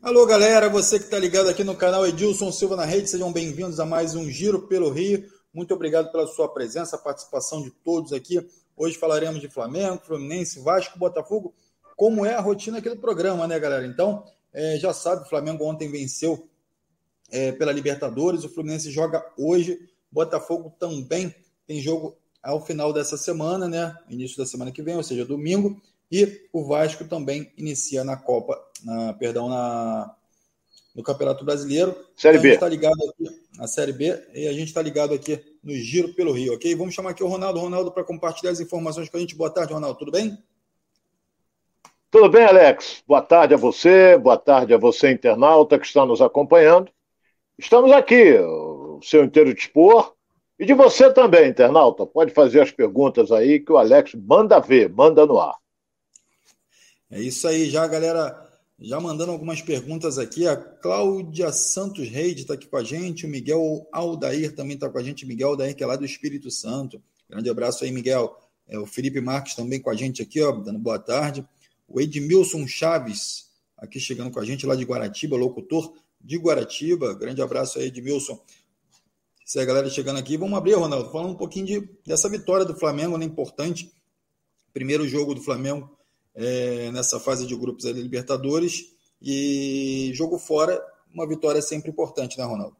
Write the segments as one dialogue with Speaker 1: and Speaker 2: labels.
Speaker 1: Alô, galera, você que está ligado aqui no canal Edilson Silva na Rede, sejam bem-vindos a mais um Giro pelo Rio. Muito obrigado pela sua presença, a participação de todos aqui. Hoje falaremos de Flamengo, Fluminense, Vasco, Botafogo, como é a rotina aqui do programa, né, galera? Então, é, já sabe, o Flamengo ontem venceu é, pela Libertadores, o Fluminense joga hoje, Botafogo também tem jogo ao final dessa semana, né? Início da semana que vem, ou seja, domingo. E o Vasco também inicia na Copa, na, perdão, na, no Campeonato Brasileiro.
Speaker 2: Série B.
Speaker 1: está ligado aqui na Série B e a gente está ligado aqui no Giro pelo Rio, ok? Vamos chamar aqui o Ronaldo. Ronaldo, para compartilhar as informações com a gente. Boa tarde, Ronaldo. Tudo bem?
Speaker 2: Tudo bem, Alex? Boa tarde a você, boa tarde a você, internauta, que está nos acompanhando. Estamos aqui, o seu inteiro dispor, e de você também, internauta. Pode fazer as perguntas aí que o Alex manda ver, manda no ar.
Speaker 1: É isso aí, já galera, já mandando algumas perguntas aqui. A Cláudia Santos Reide está aqui com a gente, o Miguel Aldair também está com a gente, Miguel Aldair, que é lá do Espírito Santo. Grande abraço aí, Miguel. É, o Felipe Marques também com a gente aqui, ó, dando boa tarde. O Edmilson Chaves, aqui chegando com a gente lá de Guaratiba, locutor de Guaratiba. Grande abraço aí, Edmilson. Se a galera chegando aqui, vamos abrir, Ronaldo, falando um pouquinho de, dessa vitória do Flamengo, né, importante. Primeiro jogo do Flamengo é, nessa fase de grupos da Libertadores. E jogo fora, uma vitória sempre importante, né, Ronaldo?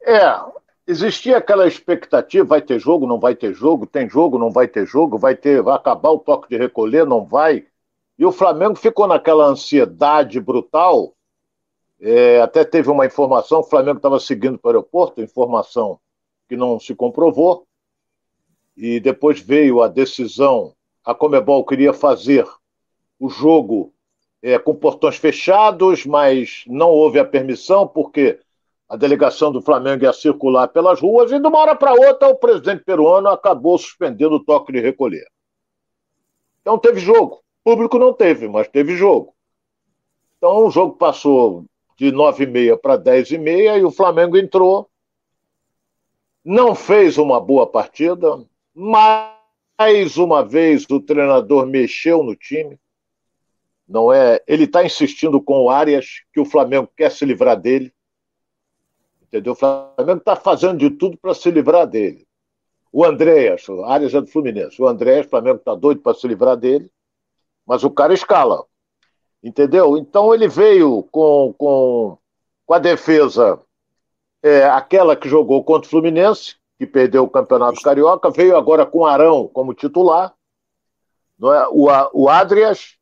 Speaker 2: É, existia aquela expectativa, vai ter jogo, não vai ter jogo, tem jogo, não vai ter jogo, vai ter, vai acabar o toque de recolher, não vai. E o Flamengo ficou naquela ansiedade brutal. É, até teve uma informação, o Flamengo estava seguindo para o aeroporto, informação que não se comprovou. E depois veio a decisão a Comebol queria fazer o jogo é, com portões fechados, mas não houve a permissão, porque a delegação do Flamengo ia circular pelas ruas, e de uma hora para outra o presidente peruano acabou suspendendo o toque de recolher. Então teve jogo. Público não teve, mas teve jogo. Então o jogo passou de 9h30 para 10h30 e o Flamengo entrou. Não fez uma boa partida, mas mais uma vez o treinador mexeu no time. Não é? Ele está insistindo com o Arias que o Flamengo quer se livrar dele. Entendeu? O Flamengo está fazendo de tudo para se livrar dele. O Andréas, o Arias é do Fluminense. O Andréas, o Flamengo está doido para se livrar dele, mas o cara escala. Entendeu? Então ele veio com, com, com a defesa, é, aquela que jogou contra o Fluminense, que perdeu o Campeonato Carioca, veio agora com Arão como titular, não é? o, o Adrias,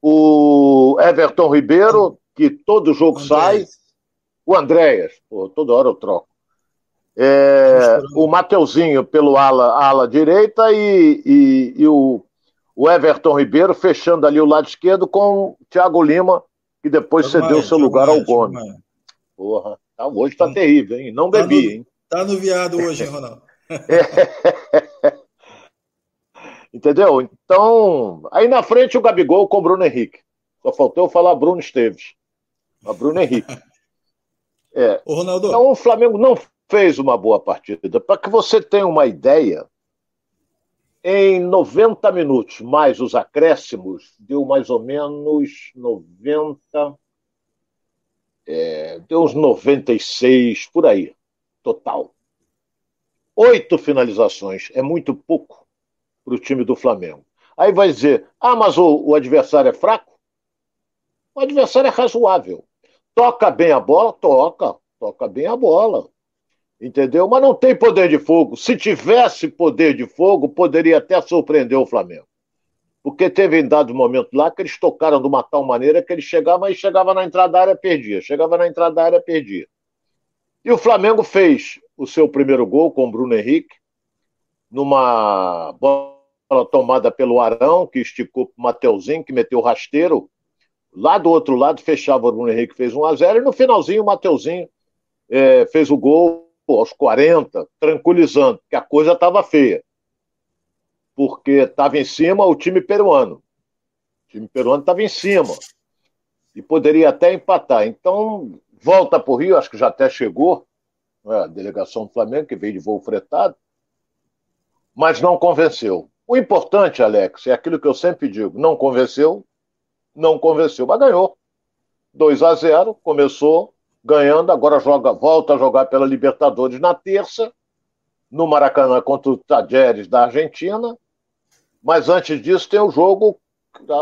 Speaker 2: o Everton Ribeiro, que todo jogo sai, o Andréas, pô, toda hora eu troco. É, o Mateuzinho pelo ala, ala direita e, e, e, o, o Everton Ribeiro fechando ali o lado esquerdo com o Thiago Lima, que depois cedeu seu lugar ao Gomes. Porra, tá, hoje tá, tá terrível, hein? Não tá bebi, no, hein?
Speaker 1: Tá no viado hoje, hein, Ronaldo?
Speaker 2: Entendeu? Então, aí na frente o Gabigol com o Bruno Henrique. Só faltou eu falar Bruno Esteves. A Bruno Henrique. É.
Speaker 1: Ô, Ronaldo.
Speaker 2: Então o Flamengo não fez uma boa partida. Para que você tenha uma ideia, em 90 minutos, mais os acréscimos, deu mais ou menos 90. É, deu uns 96 por aí total. Oito finalizações é muito pouco para o time do Flamengo. Aí vai dizer: ah, mas o, o adversário é fraco? O adversário é razoável. Toca bem a bola? Toca. Toca bem a bola. Entendeu? Mas não tem poder de fogo. Se tivesse poder de fogo, poderia até surpreender o Flamengo. Porque teve em dado momento lá que eles tocaram de uma tal maneira que ele chegava e chegava na entrada da área, perdia. Chegava na entrada da área, perdia. E o Flamengo fez o seu primeiro gol com o Bruno Henrique, numa bola tomada pelo Arão, que esticou para o Mateuzinho, que meteu o rasteiro. Lá do outro lado, fechava o Bruno Henrique, fez 1 a 0 e no finalzinho o Mateuzinho é, fez o gol aos 40, tranquilizando, que a coisa estava feia. Porque estava em cima o time peruano. O time peruano estava em cima. E poderia até empatar. Então, volta para o Rio, acho que já até chegou, é, a delegação do Flamengo, que veio de voo fretado, mas não convenceu. O importante, Alex, é aquilo que eu sempre digo: não convenceu, não convenceu, mas ganhou. 2 a 0 começou ganhando, agora joga, volta a jogar pela Libertadores na terça, no Maracanã contra o Tajeres da Argentina. Mas antes disso tem o jogo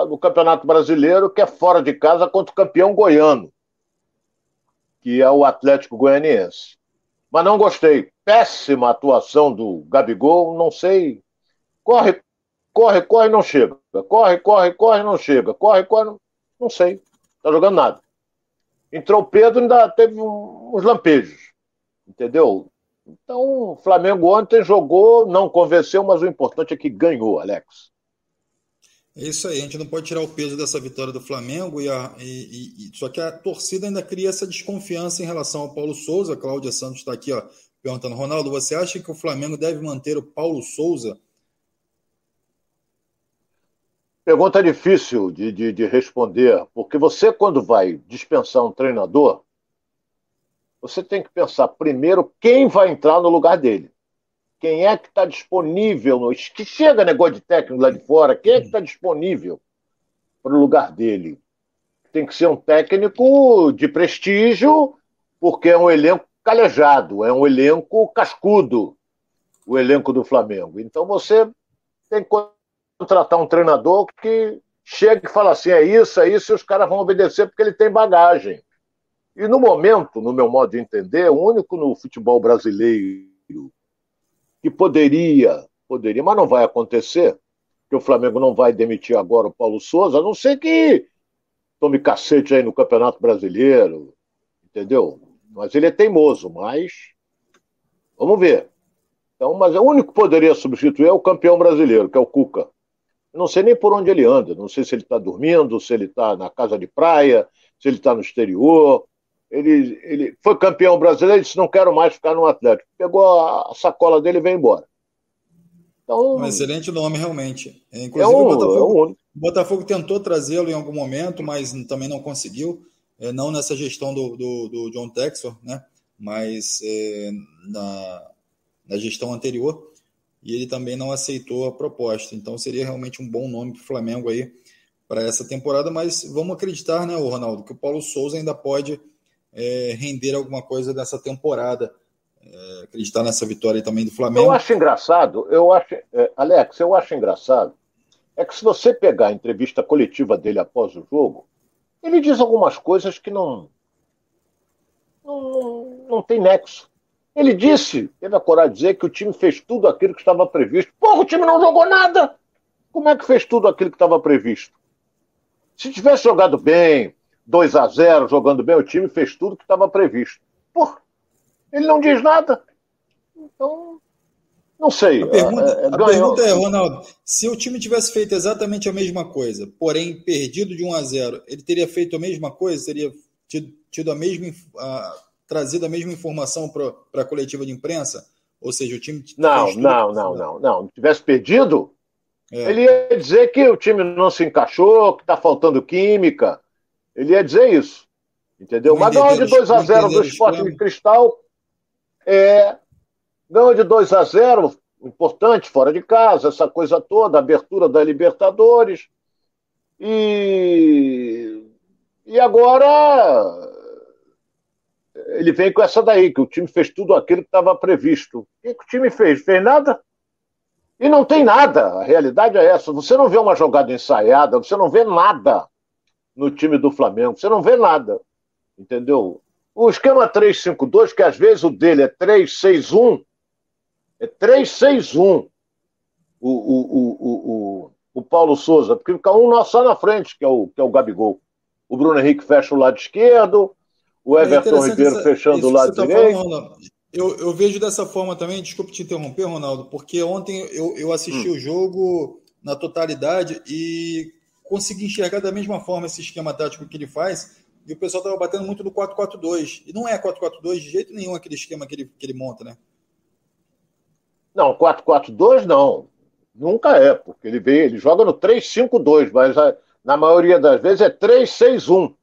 Speaker 2: do Campeonato Brasileiro, que é fora de casa contra o campeão goiano, que é o Atlético Goianiense. Mas não gostei. Péssima atuação do Gabigol, não sei. Corre, corre, corre, não chega. Corre, corre, corre, não chega. Corre, corre, não, não sei. Tá jogando nada. Entrou o Pedro, ainda teve uns lampejos. Entendeu? Então, o Flamengo ontem jogou, não convenceu, mas o importante é que ganhou, Alex.
Speaker 1: É isso aí, a gente não pode tirar o peso dessa vitória do Flamengo, e, a, e, e só que a torcida ainda cria essa desconfiança em relação ao Paulo Souza. A Cláudia Santos está aqui ó, perguntando: Ronaldo, você acha que o Flamengo deve manter o Paulo Souza?
Speaker 2: Pergunta difícil de, de, de responder, porque você, quando vai dispensar um treinador, você tem que pensar primeiro quem vai entrar no lugar dele. Quem é que está disponível? Que chega negócio de técnico lá de fora, quem é que está disponível para o lugar dele? Tem que ser um técnico de prestígio, porque é um elenco calejado, é um elenco cascudo, o elenco do Flamengo. Então você tem que contratar um treinador que chegue e fala assim: é isso, é isso, e os caras vão obedecer porque ele tem bagagem. E no momento, no meu modo de entender, o único no futebol brasileiro que poderia, poderia, mas não vai acontecer, que o Flamengo não vai demitir agora o Paulo Souza, a não ser que tome cacete aí no Campeonato Brasileiro, entendeu? Mas ele é teimoso, mas vamos ver. Então, mas o único que poderia substituir é o campeão brasileiro, que é o Cuca. Eu não sei nem por onde ele anda, não sei se ele está dormindo, se ele está na casa de praia, se ele está no exterior, ele, ele foi campeão brasileiro e disse: não quero mais ficar no Atlético. Pegou a sacola dele e veio embora.
Speaker 1: Então, um excelente nome, realmente. É, inclusive, é um, o, Botafogo, é um... o Botafogo tentou trazê-lo em algum momento, mas também não conseguiu. É, não nessa gestão do, do, do John Texor, né? mas é, na, na gestão anterior. E ele também não aceitou a proposta. Então, seria realmente um bom nome para o Flamengo aí para essa temporada. Mas vamos acreditar, né, Ronaldo, que o Paulo Souza ainda pode é, render alguma coisa dessa temporada. É, acreditar nessa vitória também do Flamengo.
Speaker 2: Eu acho engraçado, eu acho, é, Alex, eu acho engraçado, é que se você pegar a entrevista coletiva dele após o jogo, ele diz algumas coisas que não, não, não tem nexo. Ele disse, teve a coragem de dizer que o time fez tudo aquilo que estava previsto. Porra, o time não jogou nada! Como é que fez tudo aquilo que estava previsto? Se tivesse jogado bem, 2 a 0 jogando bem, o time fez tudo que estava previsto. Pô, ele não diz nada. Então, não sei.
Speaker 1: A pergunta é, a pergunta é, Ronaldo, se o time tivesse feito exatamente a mesma coisa, porém perdido de 1 a 0 ele teria feito a mesma coisa? Teria tido, tido a mesma, a, trazido a mesma informação para a coletiva de imprensa? Ou seja, o time.
Speaker 2: Não, não, não, não, não. Se tivesse perdido, é. ele ia dizer que o time não se encaixou, que está faltando química, ele ia dizer isso. Entendeu? Mas ganhou de 2 a 0 do Esporte de Cristal. É, ganhou de 2 a 0 importante, fora de casa, essa coisa toda, abertura da Libertadores. E, e agora ele vem com essa daí, que o time fez tudo aquilo que estava previsto. O que, que o time fez? Fez nada? E não tem nada. A realidade é essa. Você não vê uma jogada ensaiada, você não vê nada no time do Flamengo. Você não vê nada, entendeu? O esquema 3-5-2, que às vezes o dele é 3-6-1, é 3-6-1 o, o, o, o, o Paulo Souza, porque fica um só na frente, que é, o, que é o Gabigol. O Bruno Henrique fecha o lado esquerdo, o é Everton é Ribeiro fechando o lado tá direito. Falando,
Speaker 1: eu, eu, vejo dessa forma também, desculpe te interromper, Ronaldo, porque ontem eu, eu assisti hum. o jogo na totalidade e consegui enxergar da mesma forma esse esquema tático que ele faz. E o pessoal estava batendo muito no 4-4-2. E não é 4-4-2 de jeito nenhum aquele esquema que ele, que ele monta, né?
Speaker 2: Não, 4-4-2 não. Nunca é, porque ele vem, ele joga no 3-5-2, mas a, na maioria das vezes é 3-6-1.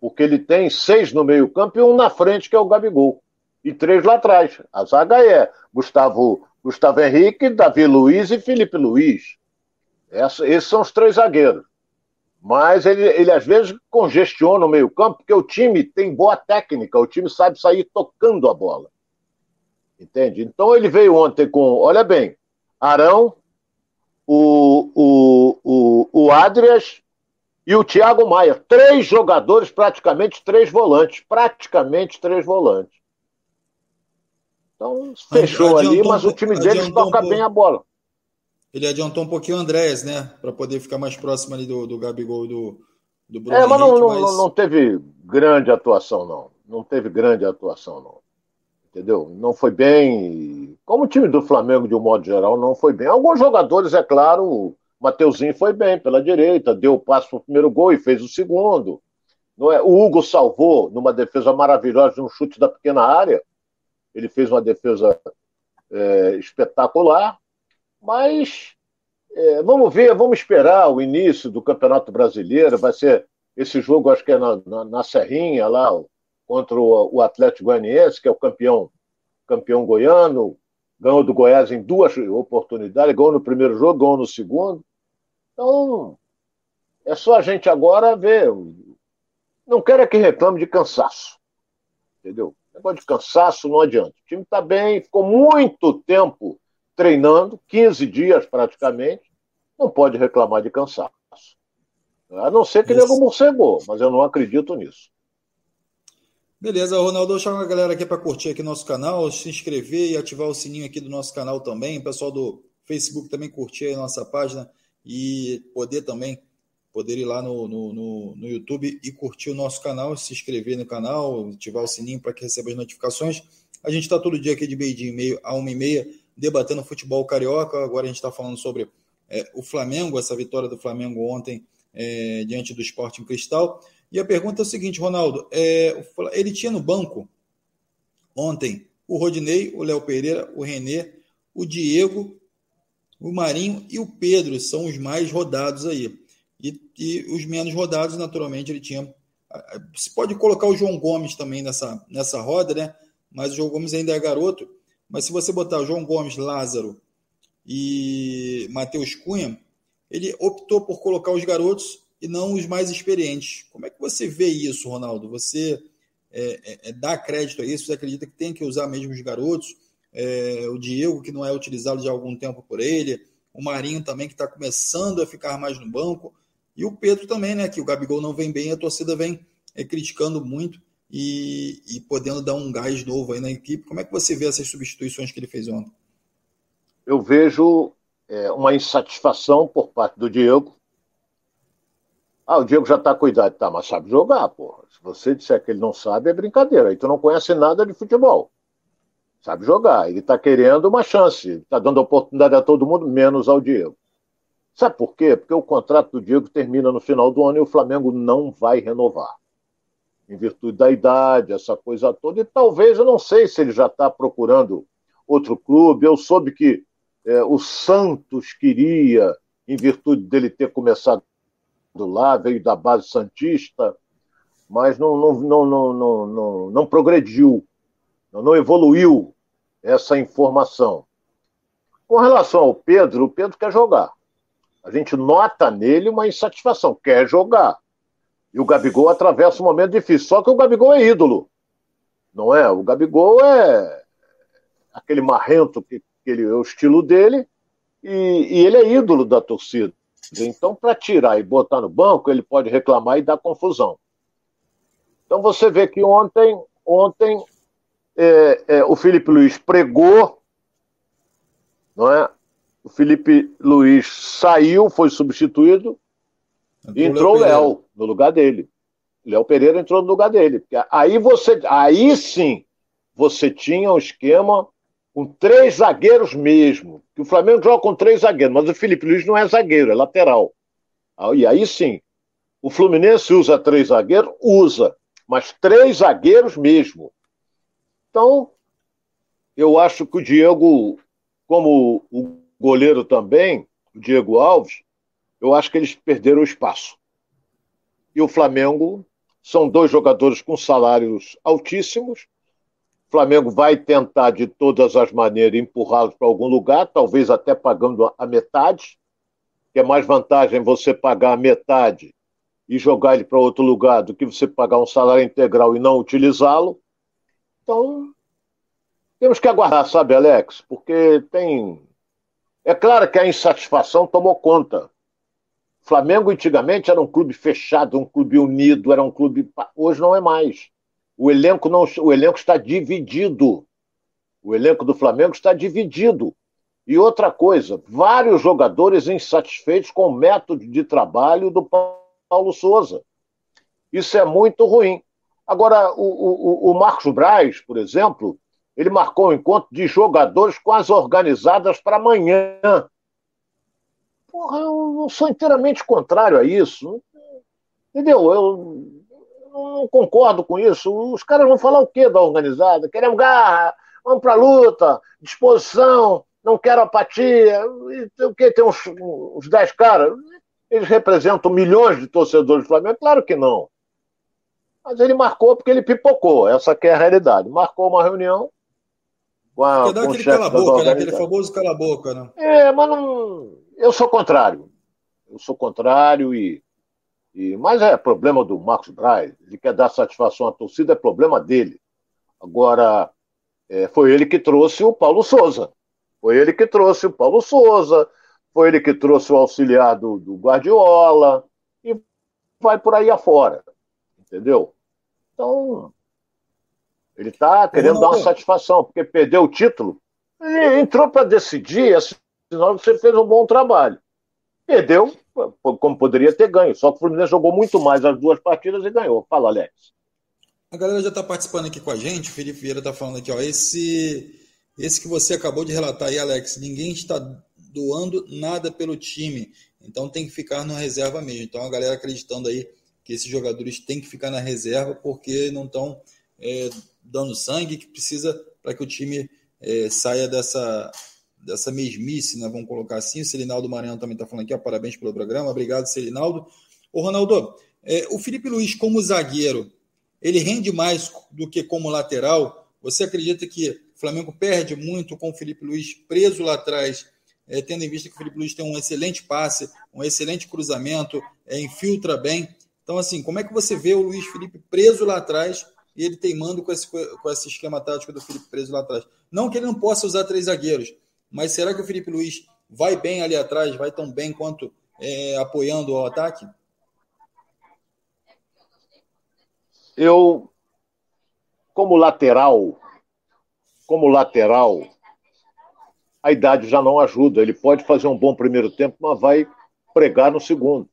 Speaker 2: Porque ele tem seis no meio-campo e um na frente, que é o Gabigol. E três lá atrás. A zaga é Gustavo, Gustavo Henrique, Davi Luiz e Felipe Luiz. Essa, esses são os três zagueiros. Mas ele, ele às vezes congestiona o meio-campo, porque o time tem boa técnica, o time sabe sair tocando a bola. Entende? Então ele veio ontem com, olha bem, Arão, o, o, o, o Adrias e o Thiago Maia. Três jogadores, praticamente três volantes. Praticamente três volantes. Então, fechou ali, mas o time deles toca um bem a bola.
Speaker 1: Ele adiantou um pouquinho o Andréas, né? Para poder ficar mais próximo ali do, do Gabigol do, do Bruno.
Speaker 2: É, mas, Henrique, não, mas... Não, não teve grande atuação, não. Não teve grande atuação, não. Entendeu? Não foi bem. Como o time do Flamengo, de um modo geral, não foi bem. Alguns jogadores, é claro, o Mateuzinho foi bem pela direita, deu o passo para o primeiro gol e fez o segundo. Não é? O Hugo salvou numa defesa maravilhosa de um chute da pequena área. Ele fez uma defesa é, espetacular. Mas é, vamos ver, vamos esperar o início do Campeonato Brasileiro. Vai ser esse jogo, acho que é na, na, na Serrinha, lá, contra o, o, Atlético Goianiense, que é o campeão, campeão goiano. Ganhou do Goiás em duas oportunidades, ganhou no primeiro jogo, ganhou no segundo. Então, é só a gente agora ver. Não quero é que reclame de cansaço. Entendeu? Negócio de cansaço não adianta. O time está bem, ficou muito tempo treinando, 15 dias praticamente, não pode reclamar de cansaço. A não ser que nego morcegou, mas eu não acredito nisso.
Speaker 1: Beleza, Ronaldo, chamo a galera aqui para curtir aqui nosso canal, se inscrever e ativar o sininho aqui do nosso canal também. O pessoal do Facebook também curtir a nossa página e poder também poder ir lá no, no, no, no YouTube e curtir o nosso canal, se inscrever no canal, ativar o sininho para que receba as notificações. A gente está todo dia aqui de meio dia e meio a uma e meia debatendo futebol carioca. Agora a gente está falando sobre é, o Flamengo, essa vitória do Flamengo ontem é, diante do Sporting Cristal. E a pergunta é o seguinte, Ronaldo: é, ele tinha no banco ontem o Rodinei, o Léo Pereira, o Renê, o Diego, o Marinho e o Pedro são os mais rodados aí. E, e os menos rodados, naturalmente, ele tinha. Se pode colocar o João Gomes também nessa, nessa roda, né? Mas o João Gomes ainda é garoto. Mas se você botar João Gomes, Lázaro e Matheus Cunha, ele optou por colocar os garotos e não os mais experientes. Como é que você vê isso, Ronaldo? Você é, é, é dá crédito a isso? Você acredita que tem que usar mesmo os garotos? É, o Diego, que não é utilizado já há algum tempo por ele, o Marinho também, que está começando a ficar mais no banco, e o Pedro também, né? Que o Gabigol não vem bem, a torcida vem é, criticando muito e, e podendo dar um gás novo aí na equipe. Como é que você vê essas substituições que ele fez ontem?
Speaker 2: Eu vejo é, uma insatisfação por parte do Diego. Ah, o Diego já está com idade, tá, mas sabe jogar, porra. Se você disser que ele não sabe, é brincadeira. Aí tu não conhece nada de futebol. Sabe jogar. Ele está querendo uma chance. Está dando oportunidade a todo mundo, menos ao Diego. Sabe por quê? Porque o contrato do Diego termina no final do ano e o Flamengo não vai renovar em virtude da idade, essa coisa toda, e talvez, eu não sei se ele já está procurando outro clube. Eu soube que é, o Santos queria, em virtude dele ter começado lá, veio da base Santista, mas não, não, não, não, não, não, não progrediu, não evoluiu essa informação. Com relação ao Pedro, o Pedro quer jogar. A gente nota nele uma insatisfação, quer jogar. E o Gabigol atravessa um momento difícil. Só que o Gabigol é ídolo. Não é? O Gabigol é aquele marrento que, que ele, é o estilo dele, e, e ele é ídolo da torcida. Então, para tirar e botar no banco, ele pode reclamar e dar confusão. Então você vê que ontem, ontem é, é, o Felipe Luiz pregou, não é? O Felipe Luiz saiu, foi substituído, Entrou, entrou o Léo no lugar dele. Léo Pereira entrou no lugar dele. Aí você, aí sim, você tinha um esquema com três zagueiros mesmo. Que o Flamengo joga com três zagueiros, mas o Felipe Luiz não é zagueiro, é lateral. E aí sim, o Fluminense usa três zagueiros, usa, mas três zagueiros mesmo. Então, eu acho que o Diego, como o goleiro também, o Diego Alves, eu acho que eles perderam o espaço. E o Flamengo são dois jogadores com salários altíssimos. O Flamengo vai tentar de todas as maneiras empurrá-los para algum lugar, talvez até pagando a metade, que é mais vantagem você pagar a metade e jogar ele para outro lugar do que você pagar um salário integral e não utilizá-lo. Então, temos que aguardar, sabe, Alex? Porque tem. É claro que a insatisfação tomou conta. Flamengo antigamente era um clube fechado, um clube unido, era um clube. Hoje não é mais. O elenco, não... o elenco está dividido. O elenco do Flamengo está dividido. E outra coisa, vários jogadores insatisfeitos com o método de trabalho do Paulo Souza. Isso é muito ruim. Agora, o, o, o Marcos Braz, por exemplo, ele marcou um encontro de jogadores quase organizadas para amanhã. Porra, eu sou inteiramente contrário a isso. Entendeu? Eu não concordo com isso. Os caras vão falar o quê da organizada? Queremos garra, vamos para a luta, disposição, não quero apatia. O que? Tem uns, uns dez caras. Eles representam milhões de torcedores do Flamengo? Claro que não. Mas ele marcou porque ele pipocou. Essa é a realidade. Marcou uma reunião
Speaker 1: com, a, com aquele cala-boca, né? aquele famoso cala-boca. Né?
Speaker 2: É, mas não. Eu sou contrário. Eu sou contrário e. e... Mas é problema do Marcos Braz. Ele quer dar satisfação à torcida, é problema dele. Agora, é, foi ele que trouxe o Paulo Souza. Foi ele que trouxe o Paulo Souza, foi ele que trouxe o auxiliar do, do Guardiola, e vai por aí afora. Entendeu? Então, ele está querendo dar uma satisfação, porque perdeu o título. Ele entrou para decidir, senão você fez um bom trabalho. Perdeu, como poderia ter ganho. Só que o Fluminense jogou muito mais as duas partidas e ganhou. Fala, Alex.
Speaker 1: A galera já está participando aqui com a gente. O Felipe Vieira está falando aqui, ó. Esse, esse que você acabou de relatar aí, Alex, ninguém está doando nada pelo time. Então tem que ficar na reserva mesmo. Então a galera acreditando aí que esses jogadores têm que ficar na reserva porque não estão é, dando sangue que precisa para que o time é, saia dessa, dessa mesmice, né? Vamos colocar assim. O Celinaldo Maranhão também está falando aqui, ó, parabéns pelo programa. Obrigado, Celinaldo. Ô, Ronaldo, é, o Felipe Luiz, como zagueiro, ele rende mais do que como lateral? Você acredita que o Flamengo perde muito com o Felipe Luiz preso lá atrás, é, tendo em vista que o Felipe Luiz tem um excelente passe, um excelente cruzamento, é, infiltra bem. Então, assim, como é que você vê o Luiz Felipe preso lá atrás e ele teimando com esse, com esse esquema tático do Felipe preso lá atrás. Não que ele não possa usar três zagueiros, mas será que o Felipe Luiz vai bem ali atrás, vai tão bem quanto é, apoiando o ataque?
Speaker 2: Eu, como lateral, como lateral, a idade já não ajuda. Ele pode fazer um bom primeiro tempo, mas vai pregar no segundo.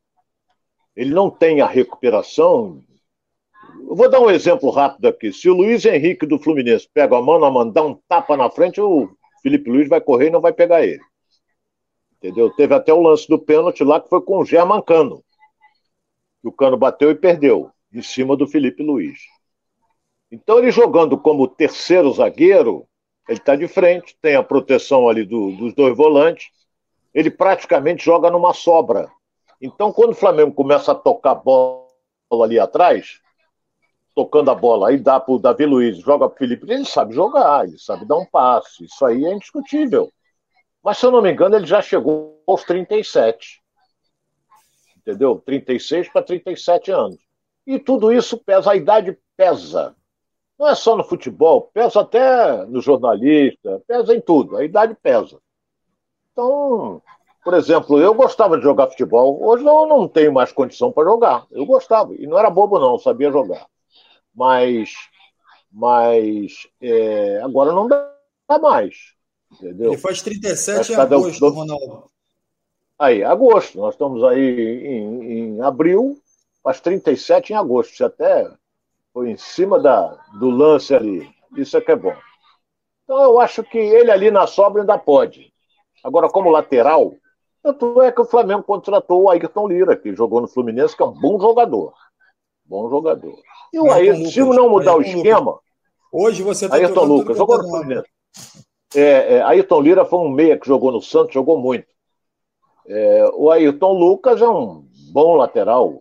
Speaker 2: Ele não tem a recuperação eu vou dar um exemplo rápido aqui. Se o Luiz Henrique do Fluminense pega a mão na mão, dá um tapa na frente, o Felipe Luiz vai correr e não vai pegar ele. Entendeu? Teve até o lance do pênalti lá que foi com o German Cano. O Cano bateu e perdeu, em cima do Felipe Luiz. Então ele jogando como terceiro zagueiro, ele está de frente, tem a proteção ali do, dos dois volantes, ele praticamente joga numa sobra. Então quando o Flamengo começa a tocar bola ali atrás, tocando a bola, aí dá para o Davi Luiz, joga para o Felipe, ele sabe jogar, ele sabe dar um passe, isso aí é indiscutível. Mas se eu não me engano, ele já chegou aos 37. Entendeu? 36 para 37 anos. E tudo isso pesa, a idade pesa. Não é só no futebol, pesa até no jornalista, pesa em tudo, a idade pesa. Então, por exemplo, eu gostava de jogar futebol, hoje eu não tenho mais condição para jogar. Eu gostava, e não era bobo, não, sabia jogar mas, mas é, agora não dá mais. Entendeu?
Speaker 1: Ele faz 37 em agosto, do... Ronaldo.
Speaker 2: Aí, agosto. Nós estamos aí em, em abril, faz 37 em agosto. Você até foi em cima da, do lance ali. Isso é que é bom. Então eu acho que ele ali na sobra ainda pode. Agora, como lateral, tanto é que o Flamengo contratou o Ayrton Lira, que jogou no Fluminense, que é um bom jogador. Bom jogador. E o Ayrton, se não mudar Ayrton o esquema. Lucas.
Speaker 1: Hoje você
Speaker 2: está Ayrton Lucas, jogou no Fluminense. É, é, Ayrton Lira foi um meia que jogou no Santos, jogou muito. É, o Ayrton Lucas é um bom lateral,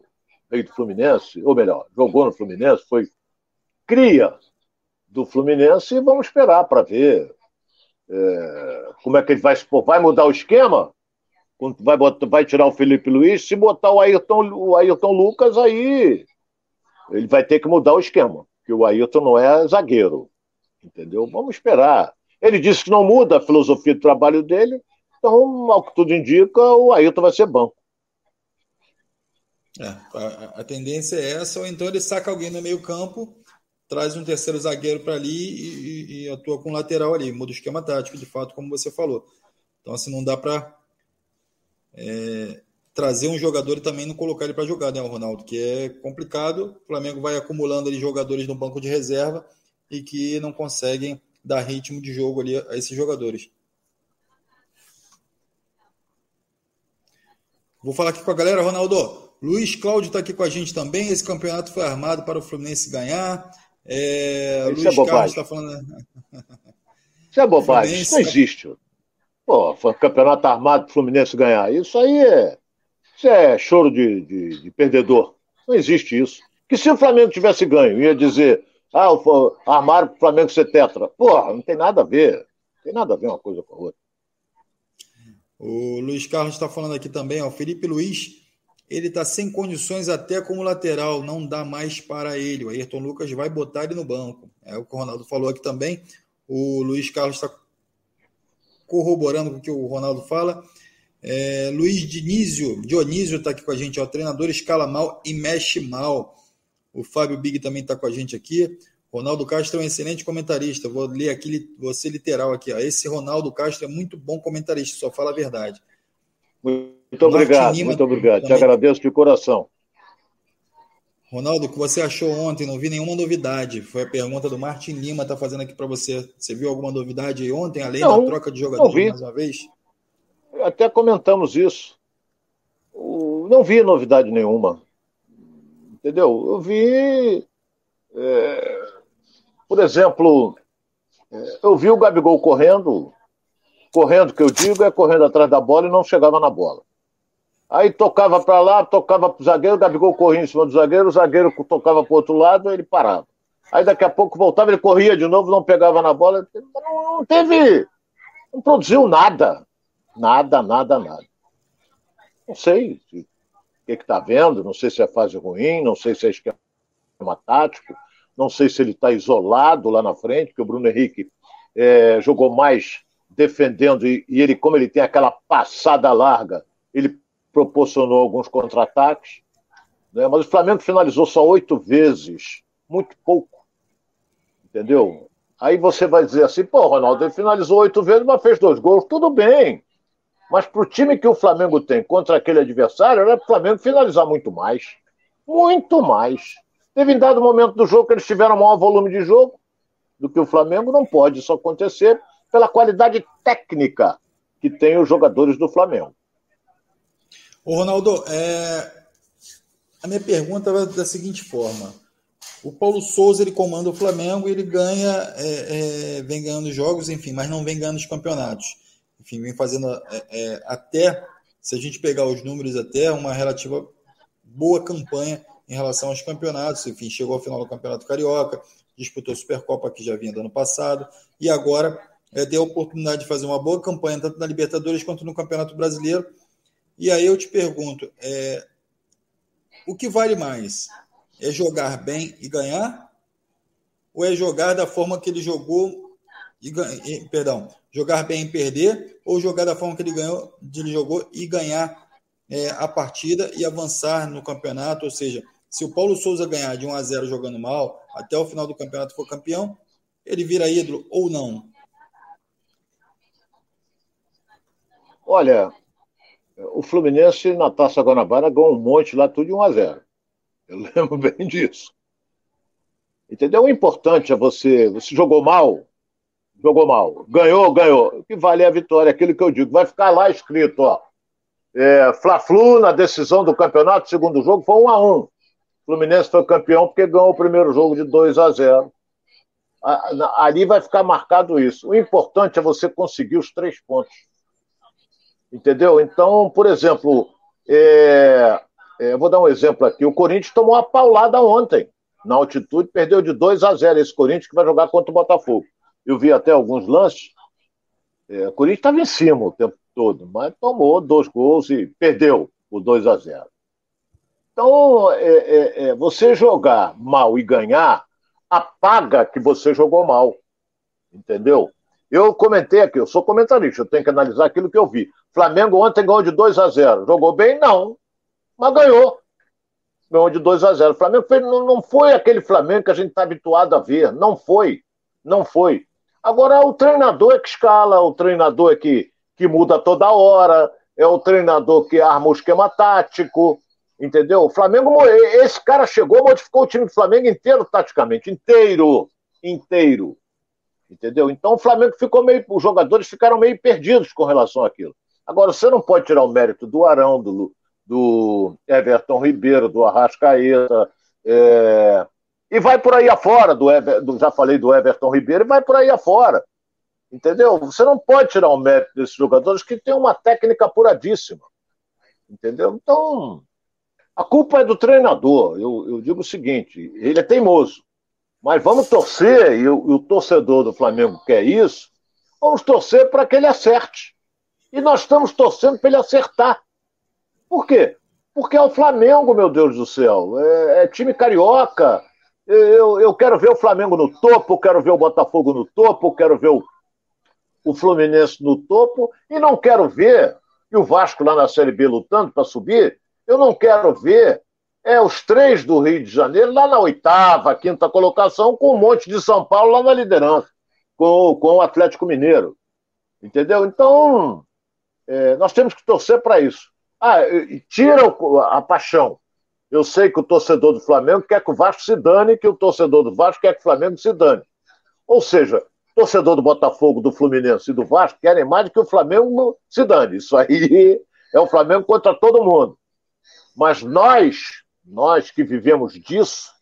Speaker 2: veio do Fluminense, ou melhor, jogou no Fluminense, foi cria do Fluminense e vamos esperar para ver é, como é que ele vai se pôr. Vai mudar o esquema? vai, botar, vai tirar o Felipe Luiz, se botar o Ayrton, o Ayrton Lucas, aí ele vai ter que mudar o esquema, porque o Ayrton não é zagueiro. Entendeu? Vamos esperar. Ele disse que não muda a filosofia de trabalho dele, então, ao que tudo indica, o Ayrton vai ser banco.
Speaker 1: É, a, a, tendência é essa, ou então ele saca alguém no meio campo, traz um terceiro zagueiro para ali e, e, atua com lateral ali, muda o esquema tático, de fato, como você falou. Então, assim, não dá para é, trazer um jogador e também não colocar ele para jogar, né, Ronaldo? Que é complicado. O Flamengo vai acumulando ali jogadores no banco de reserva e que não conseguem dar ritmo de jogo ali a esses jogadores. Vou falar aqui com a galera, Ronaldo. Luiz Cláudio está aqui com a gente também. Esse campeonato foi armado para o Fluminense ganhar. É,
Speaker 2: Isso Luiz é Carlos está falando. Isso é bobagem. Fluminense... Isso não existe. Pô, foi campeonato armado para o Fluminense ganhar. Isso aí é, isso é choro de, de, de, perdedor. Não existe isso. Que se o Flamengo tivesse ganho, ia dizer, ah, armaram para o Flamengo ser tetra. Porra, não tem nada a ver. Não tem nada a ver uma coisa com a outra.
Speaker 1: O Luiz Carlos está falando aqui também, ó, Felipe Luiz, ele está sem condições até como lateral, não dá mais para ele. O Ayrton Lucas vai botar ele no banco. É o que o Ronaldo falou aqui também. O Luiz Carlos está corroborando com o que o Ronaldo fala. É, Luiz Dionísio, Dionísio está aqui com a gente, ó, o treinador escala mal e mexe mal. O Fábio Big também está com a gente aqui. Ronaldo Castro é um excelente comentarista. Vou ler aqui, você literal aqui. Ó. Esse Ronaldo Castro é muito bom comentarista, só fala a verdade.
Speaker 2: Muito obrigado, muito obrigado. Também. Te agradeço de coração.
Speaker 1: Ronaldo, o que você achou ontem? Não vi nenhuma novidade. Foi a pergunta do Martin Lima, está fazendo aqui para você. Você viu alguma novidade ontem, além não, da troca de jogadores mais uma vez?
Speaker 2: Até comentamos isso. Não vi novidade nenhuma. Entendeu? Eu vi. É, por exemplo, é, eu vi o Gabigol correndo. Correndo, que eu digo, é correndo atrás da bola e não chegava na bola. Aí tocava para lá, tocava para o zagueiro, o Gabigol corria em cima do zagueiro, o zagueiro tocava para o outro lado, ele parava. Aí daqui a pouco voltava, ele corria de novo, não pegava na bola. Não, teve. Não produziu nada. Nada, nada, nada. Não sei o que está vendo, não sei se é fase ruim, não sei se é esquema tático, não sei se ele está isolado lá na frente, porque o Bruno Henrique é, jogou mais defendendo e, e ele, como ele tem aquela passada larga, ele proporcionou alguns contra-ataques, né? mas o Flamengo finalizou só oito vezes, muito pouco, entendeu? Aí você vai dizer assim, pô, Ronaldo, ele finalizou oito vezes, mas fez dois gols, tudo bem. Mas para o time que o Flamengo tem contra aquele adversário, era para o Flamengo finalizar muito mais. Muito mais. Teve em dado momento do jogo que eles tiveram maior volume de jogo do que o Flamengo, não pode isso acontecer pela qualidade técnica que tem os jogadores do Flamengo.
Speaker 1: Ô Ronaldo, é... a minha pergunta é da seguinte forma. O Paulo Souza ele comanda o Flamengo e ele ganha, é, é, vem ganhando jogos, enfim, mas não vem ganhando os campeonatos. Enfim, vem fazendo é, é, até, se a gente pegar os números, até uma relativa boa campanha em relação aos campeonatos. Enfim, chegou ao final do Campeonato Carioca, disputou a Supercopa que já vinha do ano passado, e agora é, deu a oportunidade de fazer uma boa campanha, tanto na Libertadores quanto no Campeonato Brasileiro e aí eu te pergunto, é, o que vale mais? É jogar bem e ganhar? Ou é jogar da forma que ele jogou e, e perdão, jogar bem e perder? Ou jogar da forma que ele ganhou, ele jogou e ganhar é, a partida e avançar no campeonato? Ou seja, se o Paulo Souza ganhar de 1 a 0 jogando mal, até o final do campeonato for campeão, ele vira ídolo ou não?
Speaker 2: Olha, o Fluminense na Taça Guanabara ganhou um monte lá, tudo de 1 a 0 Eu lembro bem disso. Entendeu? O importante é você. Você jogou mal? Jogou mal. Ganhou? Ganhou. O que vale é a vitória, aquilo que eu digo. Vai ficar lá escrito, ó. É, Fla-Flu na decisão do campeonato, segundo jogo, foi 1 a 1 o Fluminense foi campeão porque ganhou o primeiro jogo de 2 a 0 Ali vai ficar marcado isso. O importante é você conseguir os três pontos. Entendeu? Então, por exemplo, é, é, vou dar um exemplo aqui. O Corinthians tomou uma paulada ontem na altitude, perdeu de 2 a 0 esse Corinthians que vai jogar contra o Botafogo. Eu vi até alguns lances. É, o Corinthians estava em cima o tempo, todo, mas tomou dois gols e perdeu o 2 a 0. Então, é, é, é, você jogar mal e ganhar apaga que você jogou mal. Entendeu? Eu comentei aqui, eu sou comentarista, eu tenho que analisar aquilo que eu vi. Flamengo ontem ganhou de 2 a 0. Jogou bem? Não. Mas ganhou. Ganhou de 2 a 0. O Flamengo não, não foi aquele Flamengo que a gente está habituado a ver. Não foi. Não foi. Agora, o treinador é que escala, o treinador é que, que muda toda hora, é o treinador que arma o esquema tático, entendeu? O Flamengo, esse cara chegou, modificou o time do Flamengo inteiro taticamente, inteiro, inteiro, entendeu? Então o Flamengo ficou meio, os jogadores ficaram meio perdidos com relação àquilo. Agora, você não pode tirar o mérito do Arão, do, do Everton Ribeiro, do Arrascaeta, é... e vai por aí afora, do, Ever... do já falei do Everton Ribeiro, e vai por aí afora. Entendeu? Você não pode tirar o mérito desses jogadores que têm uma técnica apuradíssima. Entendeu? Então, a culpa é do treinador. Eu, eu digo o seguinte: ele é teimoso. Mas vamos torcer, e o, o torcedor do Flamengo quer isso, vamos torcer para que ele acerte. E nós estamos torcendo para ele acertar. Por quê? Porque é o Flamengo, meu Deus do céu. É, é time carioca. Eu, eu quero ver o Flamengo no topo, quero ver o Botafogo no topo, quero ver o o Fluminense no topo e não quero ver, e o Vasco lá na Série B lutando para subir, eu não quero ver é os três do Rio de Janeiro lá na oitava, quinta colocação, com um monte de São Paulo lá na liderança, com, com o Atlético Mineiro. Entendeu? Então, é, nós temos que torcer para isso. Ah, tira a paixão. Eu sei que o torcedor do Flamengo quer que o Vasco se dane, que o torcedor do Vasco quer que o Flamengo se dane. Ou seja, torcedor do Botafogo, do Fluminense e do Vasco querem mais que o Flamengo se dane. Isso aí é o Flamengo contra todo mundo. Mas nós, nós que vivemos disso,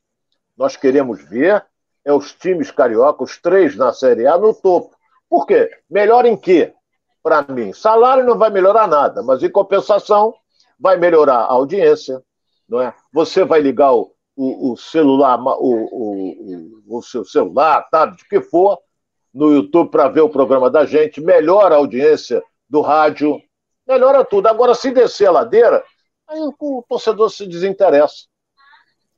Speaker 2: nós queremos ver é os times carioca, os três na Série A, no topo. Por quê? Melhor em quê? Para mim, salário não vai melhorar nada, mas em compensação vai melhorar a audiência, não é? Você vai ligar o, o, o celular, o, o, seu celular, tablet, o que for, no YouTube para ver o programa da gente, melhora a audiência do rádio, melhora tudo. Agora, se descer a ladeira, aí o torcedor se desinteressa.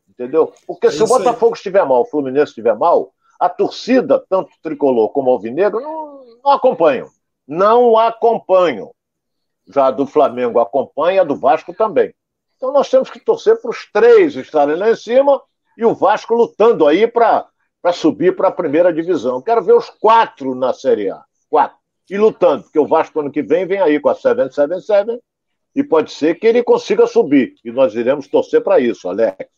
Speaker 2: Entendeu? Porque é se o Botafogo aí. estiver mal, o Fluminense estiver mal, a torcida, tanto tricolor como alvinegro, não, não acompanham. Não acompanham. Já do Flamengo acompanha, do Vasco também. Então nós temos que torcer para os três estarem lá em cima e o Vasco lutando aí para subir para a primeira divisão. Quero ver os quatro na Série A. Quatro. E lutando, porque o Vasco ano que vem vem aí com a 777 e pode ser que ele consiga subir. E nós iremos torcer para isso, Alex.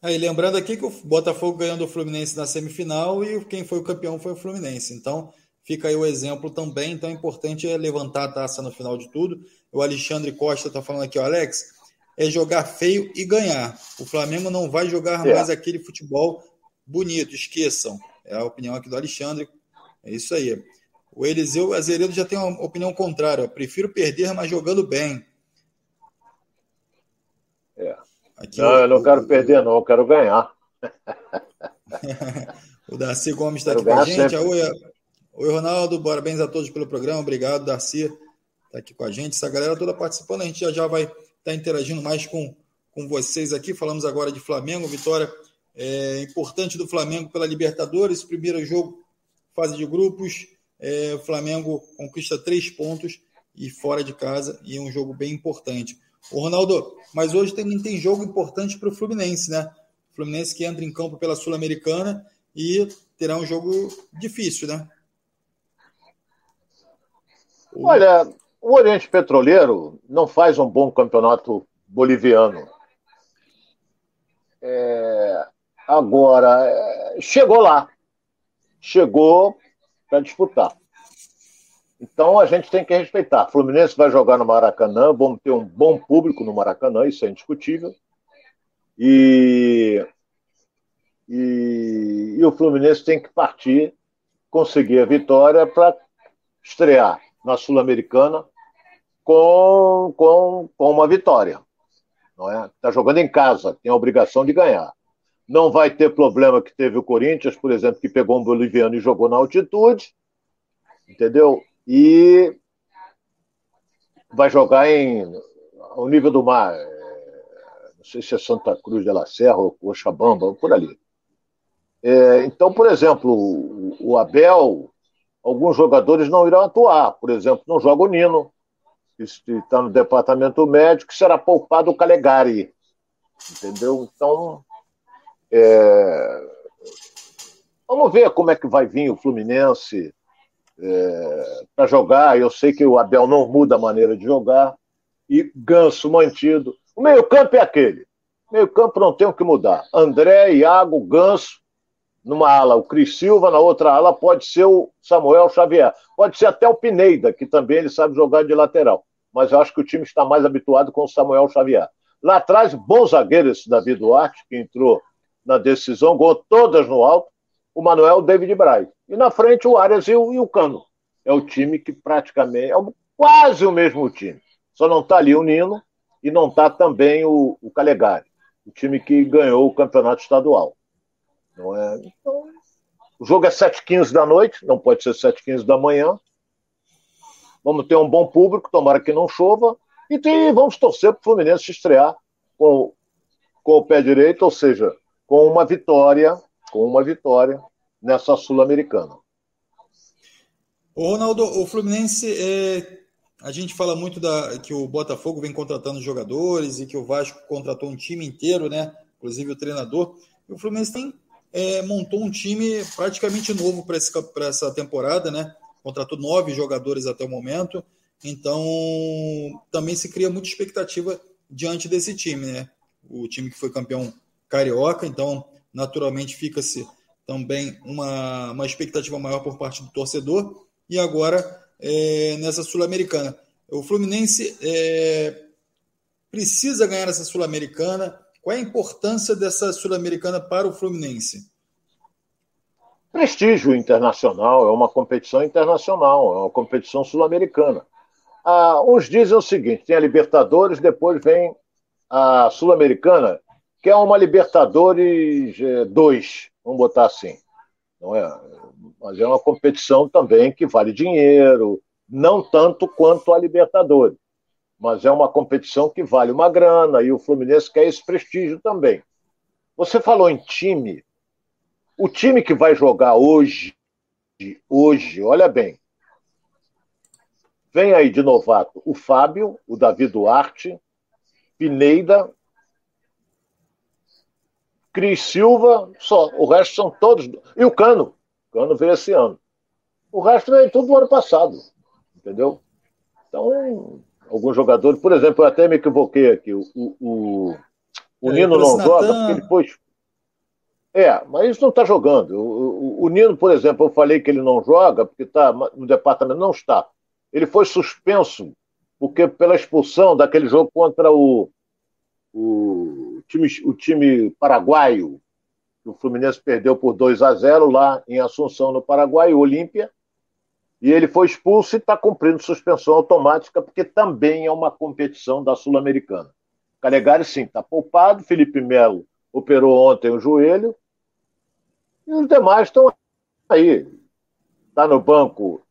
Speaker 1: Aí, lembrando aqui que o Botafogo ganhou do Fluminense na semifinal e quem foi o campeão foi o Fluminense. Então, fica aí o exemplo também. Então, é importante levantar a taça no final de tudo. O Alexandre Costa está falando aqui, ó, Alex, é jogar feio e ganhar. O Flamengo não vai jogar é. mais aquele futebol bonito, esqueçam. É a opinião aqui do Alexandre. É isso aí. O Eliseu Azeredo já tem uma opinião contrária. Prefiro perder, mas jogando bem.
Speaker 2: É. Aqui, não, o, eu não quero perder, não, eu quero ganhar.
Speaker 1: o Darcy Gomes está aqui com a gente. Oi, oi, Ronaldo. Parabéns a todos pelo programa. Obrigado, Darcy. Está aqui com a gente. Essa galera toda participando. A gente já, já vai estar tá interagindo mais com, com vocês aqui. Falamos agora de Flamengo, vitória é, importante do Flamengo pela Libertadores, primeiro jogo, fase de grupos. É, Flamengo conquista três pontos e fora de casa, e é um jogo bem importante. O Ronaldo, mas hoje também tem jogo importante para o Fluminense, né? O Fluminense que entra em campo pela Sul-Americana e terá um jogo difícil, né?
Speaker 2: Olha, o Oriente Petroleiro não faz um bom campeonato boliviano. É, Agora, é, chegou lá. Chegou para disputar. Então a gente tem que respeitar. Fluminense vai jogar no Maracanã, vamos ter um bom público no Maracanã, isso é indiscutível. E, e, e o Fluminense tem que partir, conseguir a vitória para estrear na Sul-Americana com, com, com uma vitória. Não é? Está jogando em casa, tem a obrigação de ganhar. Não vai ter problema que teve o Corinthians, por exemplo, que pegou um boliviano e jogou na altitude. Entendeu? E, vai jogar em ao nível do mar. É, não sei se é Santa Cruz de la Serra ou Cochabamba, por ali. É, então, por exemplo, o, Abel, alguns jogadores não irão atuar. Por exemplo, não joga o Nino, está no departamento médico, será poupado o Calegari. Entendeu? Então, é, vamos ver como é que vai vir o Fluminense é, para jogar. Eu sei que o Abel não muda a maneira de jogar. E Ganso mantido. O meio-campo é aquele. Meio-campo não tem o que mudar. André, Iago, Ganso, numa ala o Cris Silva, na outra ala pode ser o Samuel Xavier. Pode ser até o Pineda, que também ele sabe jogar de lateral. Mas eu acho que o time está mais habituado com o Samuel Xavier. Lá atrás, bom zagueiro esse Davi Duarte, que entrou na decisão, gol todas no alto. O Manuel David Braz. E na frente o Arias e o, e o Cano. É o time que praticamente é quase o mesmo time. Só não está ali o Nino e não está também o, o Calegari, o time que ganhou o campeonato estadual. Não é? Então, o jogo é 7h15 da noite, não pode ser 7h15 da manhã. Vamos ter um bom público, tomara que não chova. E tem, vamos torcer para o Fluminense estrear com, com o pé direito, ou seja, com uma vitória, com uma vitória nessa Sul-Americana.
Speaker 1: Ronaldo, o Fluminense é, a gente fala muito da, que o Botafogo vem contratando jogadores e que o Vasco contratou um time inteiro, né? Inclusive o treinador. E o Fluminense tem, é, montou um time praticamente novo para essa temporada, né? Contratou nove jogadores até o momento. Então, também se cria muita expectativa diante desse time, né? O time que foi campeão carioca, então, naturalmente, fica-se também uma, uma expectativa maior por parte do torcedor. E agora é, nessa Sul-Americana. O Fluminense é, precisa ganhar essa Sul-Americana. Qual é a importância dessa Sul-Americana para o Fluminense?
Speaker 2: Prestígio internacional, é uma competição internacional, é uma competição sul-americana. Ah, uns dizem o seguinte: tem a Libertadores, depois vem a Sul-Americana, que é uma Libertadores 2, é, vamos botar assim. Não é? mas é uma competição também que vale dinheiro, não tanto quanto a Libertadores, mas é uma competição que vale uma grana e o Fluminense quer esse prestígio também. Você falou em time, o time que vai jogar hoje, hoje, olha bem, vem aí de novato o Fábio, o Davi Duarte, Pineida, Cris Silva, só. O resto são todos. E o Cano. O Cano veio esse ano. O resto veio tudo do ano passado. Entendeu? Então, alguns jogadores, por exemplo, eu até me equivoquei aqui. O, o, o é, Nino não joga porque ele foi. É, mas isso não está jogando. O, o, o, Nino, por exemplo, eu falei que ele não joga porque está no departamento. Não está. Ele foi suspenso porque pela expulsão daquele jogo contra o, o, time, o time paraguaio, o Fluminense perdeu por 2 a 0 lá em Assunção, no Paraguai, o Olímpia, e ele foi expulso e está cumprindo suspensão automática, porque também é uma competição da Sul-Americana. Calegari, sim, está poupado. Felipe Melo operou ontem o joelho. E os demais estão aí. Está no banco